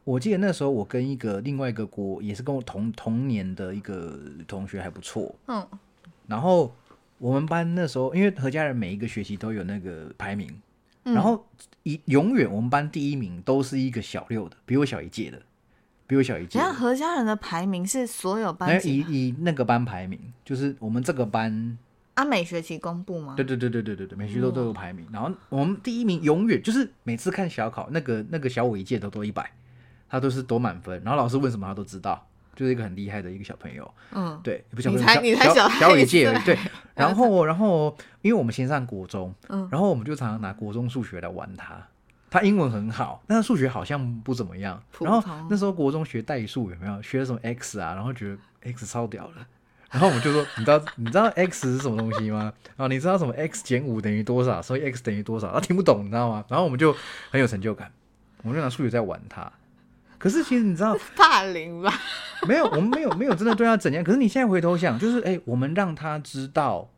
我记得那时候我跟一个另外一个国也是跟我同同年的一个同学还不错，嗯。然后我们班那时候因为何家人每一个学期都有那个排名，嗯。然后一永远我们班第一名都是一个小六的，比我小一届的，比我小一届然后何家人的排名是所有班以以那个班排名，就是我们这个班啊，每学期公布吗？对对对对对对对，每学都都有排名，然后我们第一名永远就是每次看小考，那个那个小我一届都都一百，他都是多满分，然后老师问什么他都知道，就是一个很厉害的一个小朋友，嗯，对，不小你朋友，小才你才小小一一届而已，对，然后然后因为我们先上国中，嗯然后我们就常常拿国中数学来玩他。他英文很好，但是数学好像不怎么样。然后那时候国中学代数有没有学了什么 x 啊？然后觉得 x 超屌了，然后我们就说，你知道你知道 x 是什么东西吗？然后你知道什么 x 减五等于多少？所以 x 等于多少？他听不懂，你知道吗？然后我们就很有成就感，我们就拿数学在玩他。可是其实你知道，霸凌吧？没有，我们没有没有真的对他怎样。可是你现在回头想，就是哎、我们让他知道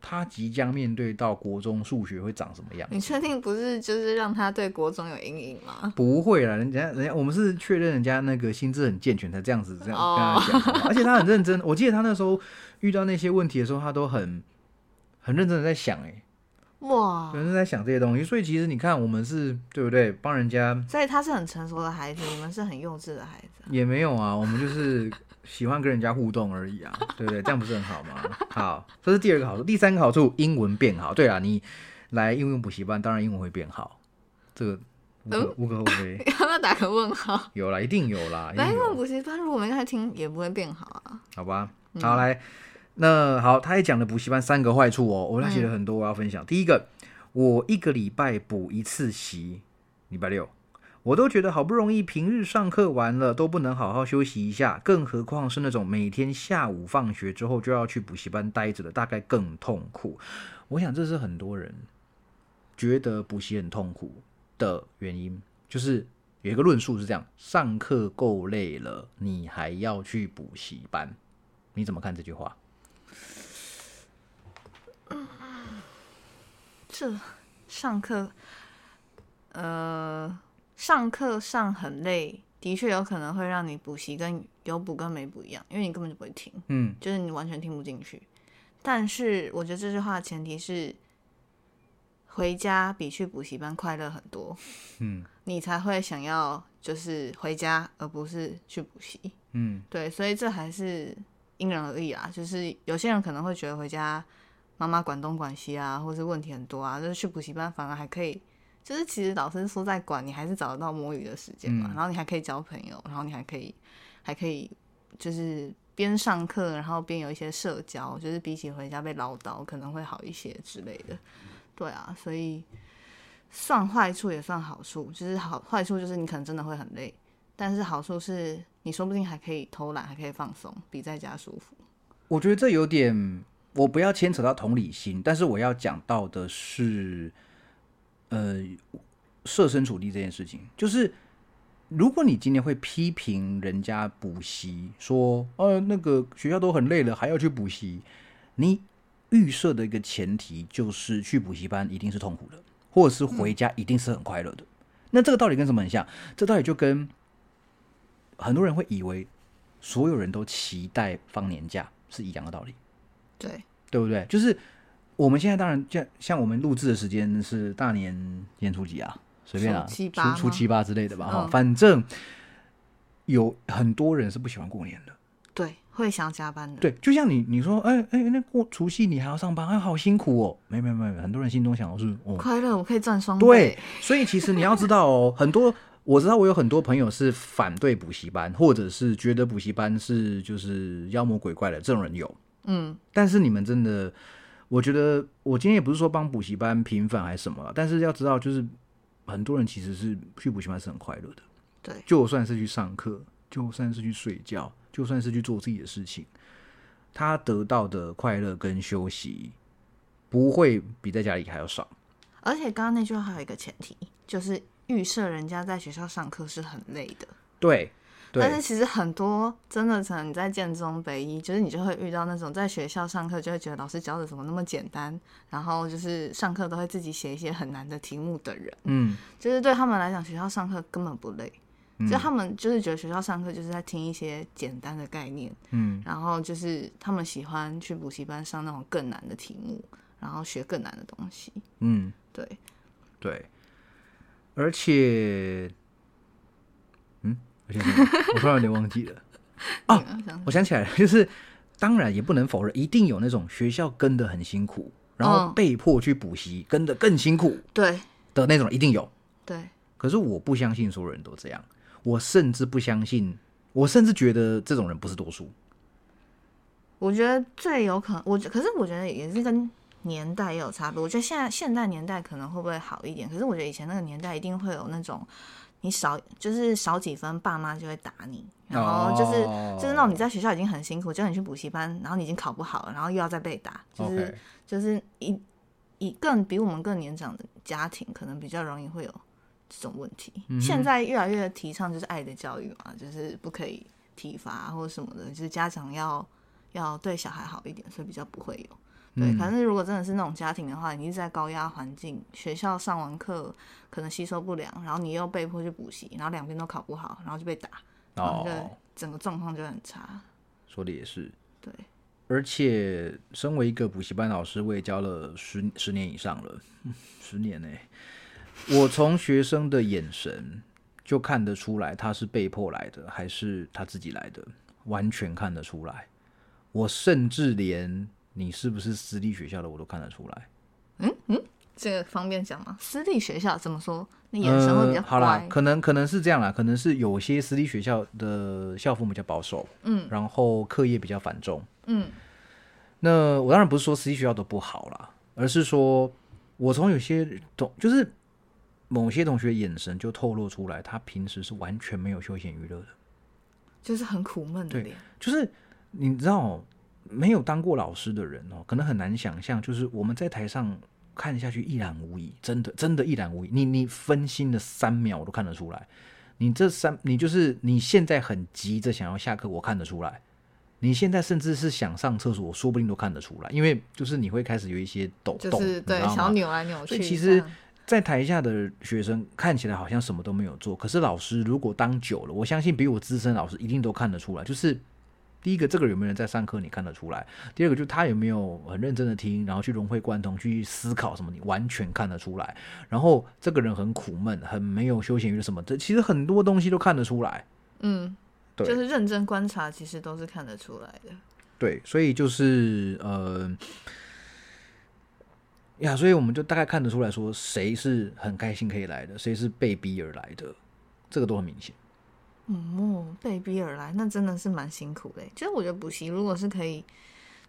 他即将面对到国中数学会长什么样。你确定不是就是让他对国中有阴影吗？不会啦，人家人家我们是确认人家那个心智很健全才这样子这样哦跟他讲的，而且他很认真。我记得他那时候遇到那些问题的时候，他都很很认真的在想、欸，哎，认，真地在想这些东西。所以其实你看，我们是对不对？帮人家所以他是很成熟的孩子，你们是很幼稚的孩子。也没有啊，我们就是喜欢跟人家互动而已啊，对不对？这样不是很好吗？好，这是第二个好处。第三个好处，英文变好。对啊，你来英文补习班，当然英文会变好，这个无可、无可厚非。要不要打个问号？有啦，一定有啦，来英文，补习班如果没开听，也不会变好啊。好吧？好，来，那好，他也讲了补习班三个坏处哦，我他写了很多，我要分享。第一个，我一个礼拜补一次习，礼拜六。我都觉得好不容易平日上课完了都不能好好休息一下，更何况是那种每天下午放学之后就要去补习班待着的，大概更痛苦。我想这是很多人觉得补习很痛苦的原因，就是有一个论述是这样：上课够累了，你还要去补习班，你怎么看这句话？这上课，呃，上课上很累，的确有可能会让你补习跟有补跟没补一样，因为你根本就不会听，嗯，就是你完全听不进去。但是我觉得这句话的前提是回家比去补习班快乐很多，嗯你才会想要就是回家，而不是去补习。嗯对，所以这还是因人而异啦。就是有些人可能会觉得回家妈妈管东管西啊，或是问题很多啊，就是去补习班反而还可以，就是其实老师说在管，你还是找得到摸鱼的时间嘛，嗯然后你还可以交朋友，然后你还可以还可以就是边上课，然后边有一些社交，就是比起回家被唠叨可能会好一些之类的。对啊，所以算坏处也算好处，就是好坏处就是你可能真的会很累，但是好处是你说不定还可以偷懒，还可以放松，比在家舒服。我觉得这有点，我不要牵扯到同理心，但是我要讲到的是，呃，设身处地这件事情，就是如果你今天会批评人家补习，说呃那个学校都很累了，还要去补习，你预设的一个前提就是去补习班一定是痛苦的，或者是回家一定是很快乐的。那这个道理跟什么很像？这道理就跟很多人会以为所有人都期待放年假是一样的道理，对，对不对？就是我们现在当然像像我们录制的时间是大年年初几啊？随便啊，初七八初初七八之类的吧哈、嗯反正有很多人是不喜欢过年的。对，会想加班的。对，就像你你说，哎哎，那过除夕你还要上班，哎，好辛苦哦。没有没有没有，很多人心中想的是，哦，快乐我可以赚双对倍。，所以其实你要知道哦，很多我知道我有很多朋友是反对补习班，或者是觉得补习班是就是妖魔鬼怪的这种人有。嗯，但是你们真的，我觉得我今天也不是说帮补习班平反还是什么啦，但是要知道，就是很多人其实是去补习班是很快乐的，对，就算是去上课，就算是去睡觉，就算是去做自己的事情，他得到的快乐跟休息不会比在家里还要少。而且刚刚那句话还有一个前提，就是预设人家在学校上课是很累的。对，对，但是其实很多真的，可能你在建中、北一，就是你就会遇到那种在学校上课就会觉得老师教的怎么那么简单，然后就是上课都会自己写一些很难的题目的人，嗯，就是对他们来讲，学校上课根本不累，嗯。就他们就是觉得学校上课就是在听一些简单的概念，嗯，然后就是他们喜欢去补习班上那种更难的题目，然后学更难的东西，嗯，对，对，而且，我突然有点忘记了。我想起来了，就是当然也不能否认，一定有那种学校跟的很辛苦，然后嗯被迫去补习跟的更辛苦对的那种，一定有。对，可是我不相信所有人都这样，我甚至不相信，我甚至觉得这种人不是多数。我觉得最有可能，我觉可是我觉得也是跟年代也有差别。我觉得现在现代年代可能会不会好一点？可是我觉得以前那个年代一定会有那种你少就是少几分，爸妈就会打你，然后就是、哦就是那种你在学校已经很辛苦，叫你去补习班，然后你已经考不好了，然后又要再被打，就是就是一一更比我们更年长的家庭，可能比较容易会有这种问题。嗯现在越来越提倡就是爱的教育嘛，就是不可以体罚或者什么的，就是家长要要对小孩好一点，所以比较不会有。对，嗯可是如果真的是那种家庭的话，你一直在高压环境，学校上完课可能吸收不良，然后你又被迫去补习，然后两边都考不好，然后就被打，然后整个状况就很差。说的也是。对，而且，身为一个补习班老师，我也教了十十年以上了，嗯十年呢、我从学生的眼神就看得出来，他是被迫来的，还是他自己来的，完全看得出来。我甚至连你是不是私立学校的，我都看得出来。嗯嗯这个方便讲吗？私立学校怎么说？那眼神会比较呃、好啦，，可能可能是这样啦，可能是有些私立学校的校风比较保守，嗯然后课业比较繁重。嗯那我当然不是说私立学校都不好啦，而是说我从有些同就是某些同学眼神就透露出来，他平时是完全没有休闲娱乐的。就是很苦闷的对脸。就是你知道哦，没有当过老师的人哦，可能很难想象，就是我们在台上看下去一览无遗，真的真的，一览无遗。你你分心的三秒，我都看得出来。你这三，你就是你现在很急着想要下课，我看得出来。你现在甚至是想上厕所，我说不定都看得出来，因为就是你会开始有一些抖动，就是对，想要扭来扭去。所以其实，在台下的学生看起来好像什么都没有做，可是老师如果当久了，我相信比我资深老师一定都看得出来，就是第一个，这个有没有人在上课，你看得出来；第二个，就他有没有很认真的听，然后去融会贯通，去思考什么，你完全看得出来。然后这个人很苦闷，很没有休闲娱乐什么，这其实很多东西都看得出来。嗯，对就是认真观察，其实都是看得出来的。对，所以就是呃呀，所以我们就大概看得出来说，谁是很开心可以来的，谁是被逼而来的，这个都很明显。嗯，被逼而来，那真的是蛮辛苦的。其实我觉得补习如果是可以，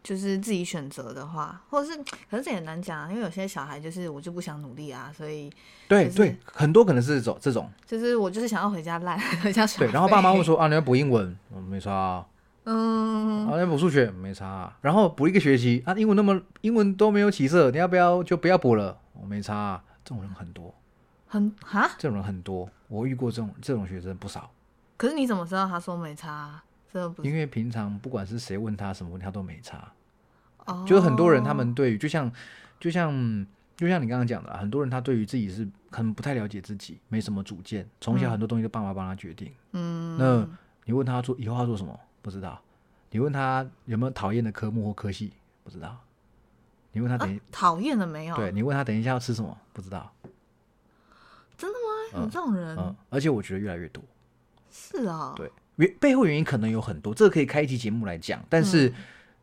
就是自己选择的话，或者是，可是这也难讲啊，因为有些小孩就是我就不想努力啊，所以就是对对，很多可能是这种这种。就是我就是想要回家烂，回家耍对，然后爸妈会说啊，你要补英文，我，没差啊。嗯，啊，要补数学没差、啊，然后补一个学期啊，英文那么英文都没有起色，你要不要就不要补了？我、没差、啊，这种人很多，很哈，这种人很多，我遇过这种这种学生不少，可是你怎么知道他说没差、啊？这不是因为平常不管是谁问他什么问题，他都没差。哦，就是很多人他们对于就像就像就像你刚刚讲的啊，很多人他对于自己是可能不太了解自己，没什么主见，从小很多东西都爸妈帮他决定。嗯，那你问他做以后要做什么，不知道；你问他有没有讨厌的科目或科系，不知道；你问他等一、讨厌的没有，对你问他等一下要吃什么，不知道。真的吗？你这种人？嗯，而且我觉得越来越多。是啊，对，原背后原因可能有很多，这个可以开一期节目来讲。但是嗯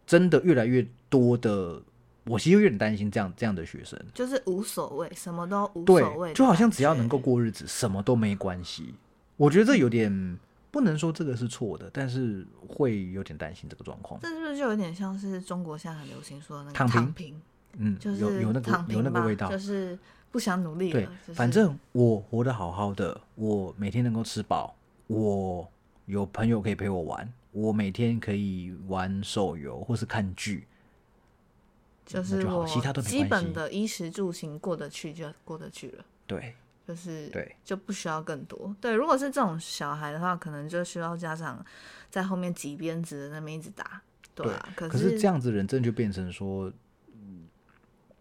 真的越来越多的，我其实有点担心这样这样的学生。就是无所谓，什么都无所谓，，就好像只要能够，过日子，什么都没关系。我觉得这有点不能说这个是错的，但是会有点担心这个状况。这是不是就有点像是中国现在很流行说的那个躺平躺平，嗯，就是有有那个有那个味道。就是不想努力对，就是反正我活得好好的，我每天能够吃饱，我有朋友可以陪我玩，我每天可以玩手游或是看剧。就是基本的衣食住行过得去就过得去了，对就是对，就不需要更多。对，如果是这种小孩的话，可能就需要家长在后面挤鞭子的那边一直打，对啊。可可是这样子的人真的就变成说，嗯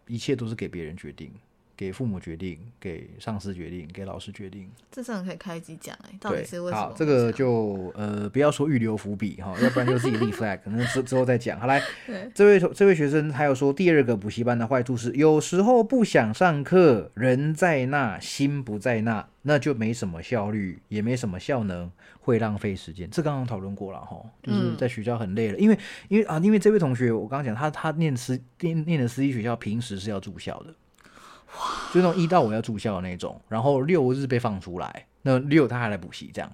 一切都是给别人决定，给父母决定，给上司决定，给老师决定。这真的可以开一集讲哎，到底是为，什么这个就呃不要说预留伏笔哈，要不然就自己立 flag，可能之之后再讲。好来，对这位这位学生还有说，第二个补习班的坏处是，有时候不想上课，人在那，心不在那，那就没什么效率，也没什么效能，会浪费时间。这刚刚讨论过了哈，就是嗯在学校很累了，因为因为啊，因为这位同学我刚刚讲他他念私念念的私立学校，平时是要住校的。就那种一到五要住校的那种，然后六日被放出来，那六他还来补习这样。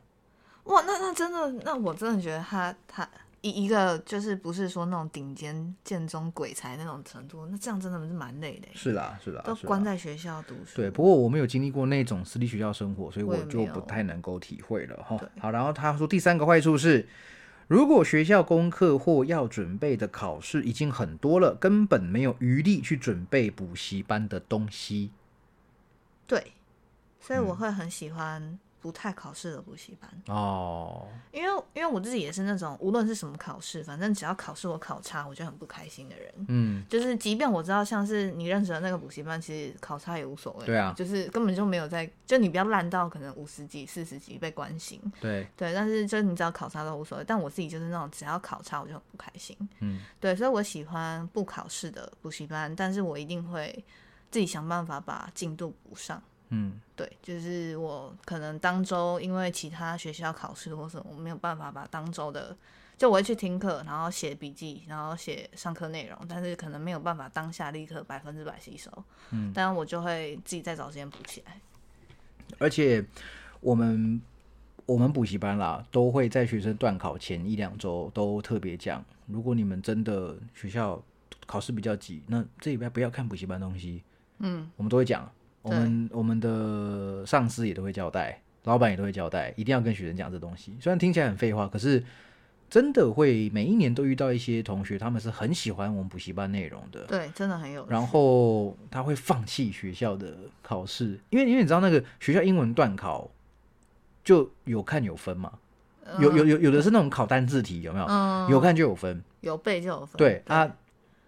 哇，那那真的，那我真的觉得他他一一个就是不是说那种顶尖建中鬼才那种程度，那这样真的是蛮累的，是啦，是啦，都关在学校读书。对，不过我没有经历过那种私立学校生活，所以我就不太能够体会了哈。好，然后他说第三个坏处是，如果学校功课或要准备的考试已经很多了，根本没有余力去准备补习班的东西。对，所以我嗯会很喜欢不太考试的补习班，哦，因为因为我自己也是那种无论是什么考试，反正只要考试我考差，我就很不开心的人。嗯，就是即便我知道像是你认识的那个补习班，其实考差也无所谓，对啊。就是根本就没有在，就你不要烂到可能五十几、四十几被关心，对，对，但是就你只要考差都无所谓。但我自己就是那种只要考差我就很不开心，嗯，对，所以我喜欢不考试的补习班，但是我一定会自己想办法把进度补上。嗯，对，就是我可能当周因为其他学校考试或什么，我没有办法把当周的，就我会去听课，然后写笔记，然后写上课内容，但是可能没有办法当下立刻百分之百吸收，嗯，但我就会自己再找时间补起来。而且我们我们补习班啦，都会在学生断考前一两周都特别讲，如果你们真的学校考试比较急，那这礼拜不要看补习班东西。嗯，我们都会讲，我们我们的上司也都会交代，老板也都会交代，一定要跟学生讲这东西。虽然听起来很废话，可是真的会每一年都遇到一些同学，他们是很喜欢我们补习班内容的。对，真的很有。然后他会放弃学校的考试，因为因为你知道那个学校英文段考就有看有分嘛，有有有有的是那种考单字题，有没有？嗯，有看就有分。有背就有分。对啊，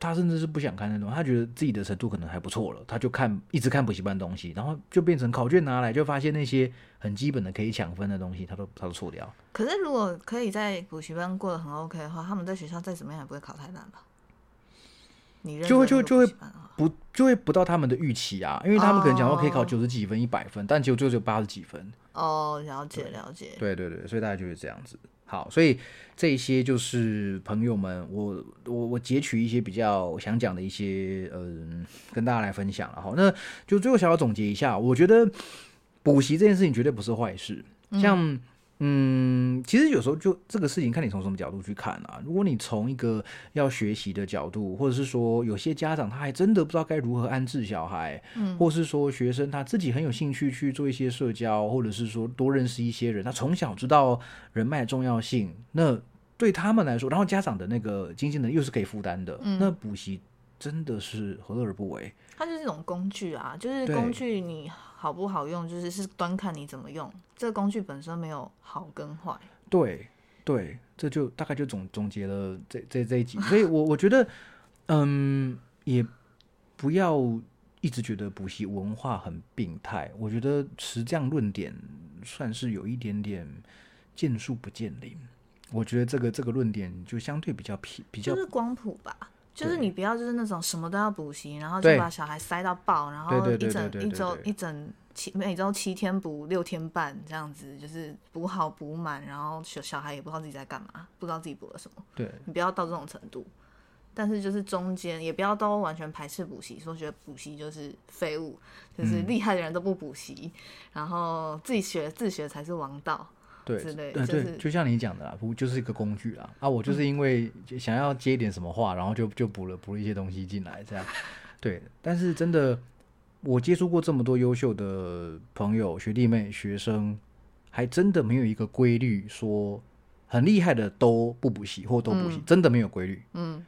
他甚至是不想看那种，他觉得自己的程度可能还不错了，他就看一直看补习班东西，然后就变成考卷拿来就发现那些很基本的可以抢分的东西，他都他都错掉。可是如果可以在补习班过得很 OK 的话，他们在学校再怎么样也不会考太烂吧？你认就会就就会不就会不到他们的预期啊，因为他们可能讲说可以考哦九十几分、一百分，但结果就只有八十几分。哦，了解了解。对对对，所以大概就是这样子。好，所以这一些就是朋友们，我我我截取一些比较想讲的一些，嗯、跟大家来分享了好。那就最后想要总结一下，我觉得补习这件事情绝对不是坏事。像嗯，其实有时候就这个事情看你从什么角度去看啊。如果你从一个要学习的角度，或者是说有些家长他还真的不知道该如何安置小孩，嗯或是说学生他自己很有兴趣去做一些社交，或者是说多认识一些人，他从小知道人脉的重要性，那对他们来说，然后家长的那个经济能力又是可以负担的，嗯那补习真的是何乐而不为？它就是一种工具啊，就是工具你好不好用，就是是端看你怎么用。这个工具本身没有好跟坏。对对，这就大概就总总结了这这这一集，所以我我觉得，嗯，也不要一直觉得补习文化很病态，我觉得持这样论点算是有一点点见树不见林。我觉得这个这个论点就相对比较偏比较就是光谱吧，就是你不要就是那种什么都要补习，然后就把小孩塞到爆，然后一整一周一整七每周七天补六天半这样子，就是补好补满，然后小小孩也不知道自己在干嘛，不知道自己补了什么。对你不要到这种程度，但是就是中间也不要都完全排斥补习，说觉得补习就是废物，就是嗯厉害的人都不补习，然后自己学自学才是王道。对之类对对，就是就像你讲的啦，不就是一个工具啦。啊，我就是因为想要接一点什么话，然后就就补了补了一些东西进来，这样。对，但是真的，我接触过这么多优秀的朋友、学弟妹、学生，还真的没有一个规律说很厉害的都不补习或都补习，真的没有规律。嗯，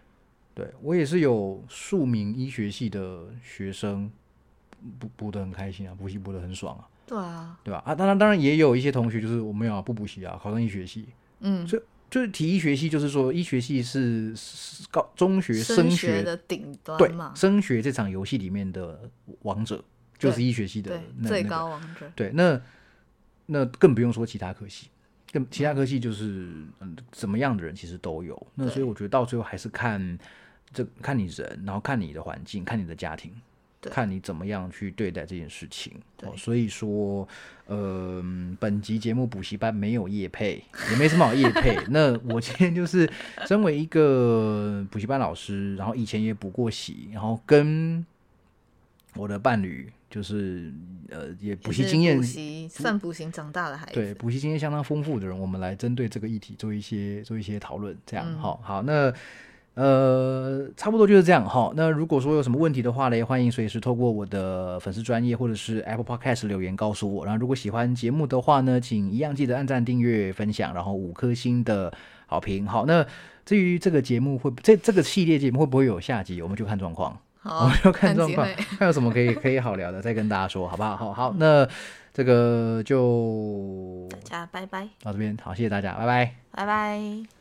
对我也是有数名医学系的学生补补的很开心啊，补习补的很爽啊。对啊，对吧？啊，当然，当然也有一些同学就是我没有啊，不补习啊，考上医学系，嗯，就是提医学系，就是说医学系是是高中学升升学学的顶对端嘛，升学这场游戏里面的王者，就是医学系的对，最高王者。对，那那更不用说其他科系，更其他科系就是嗯，怎么样的人其实都有。那所以我觉得到最后还是看这看你人，然后看你的环境，看你的家庭，对看你怎么样去对待这件事情。对哦，所以说，呃，本集节目补习班没有业配，也没什么好业配。那我今天就是身为一个补习班老师，然后以前也补过习，然后跟我的伴侣就是呃也补习经验补习算补习长大的孩子。对，补习经验相当丰富的人，我们来针对这个议题做一些做一些讨论，这样嗯好、好，那呃，差不多就是这样哈。那如果说有什么问题的话嘞，欢迎随时透过我的粉丝专业或者是 Apple Podcast 留言告诉我。然后如果喜欢节目的话呢，请一样记得按赞、订阅、分享，然后五颗星的好评。好，那至于这个节目会这这个系列节目会不会有下集，我们就看状况。我好们，就看状况看有什么可以 可以好聊的，再跟大家说，好不好？好好，那这个就大家拜拜，到这边，好，谢谢大家，拜拜。拜拜。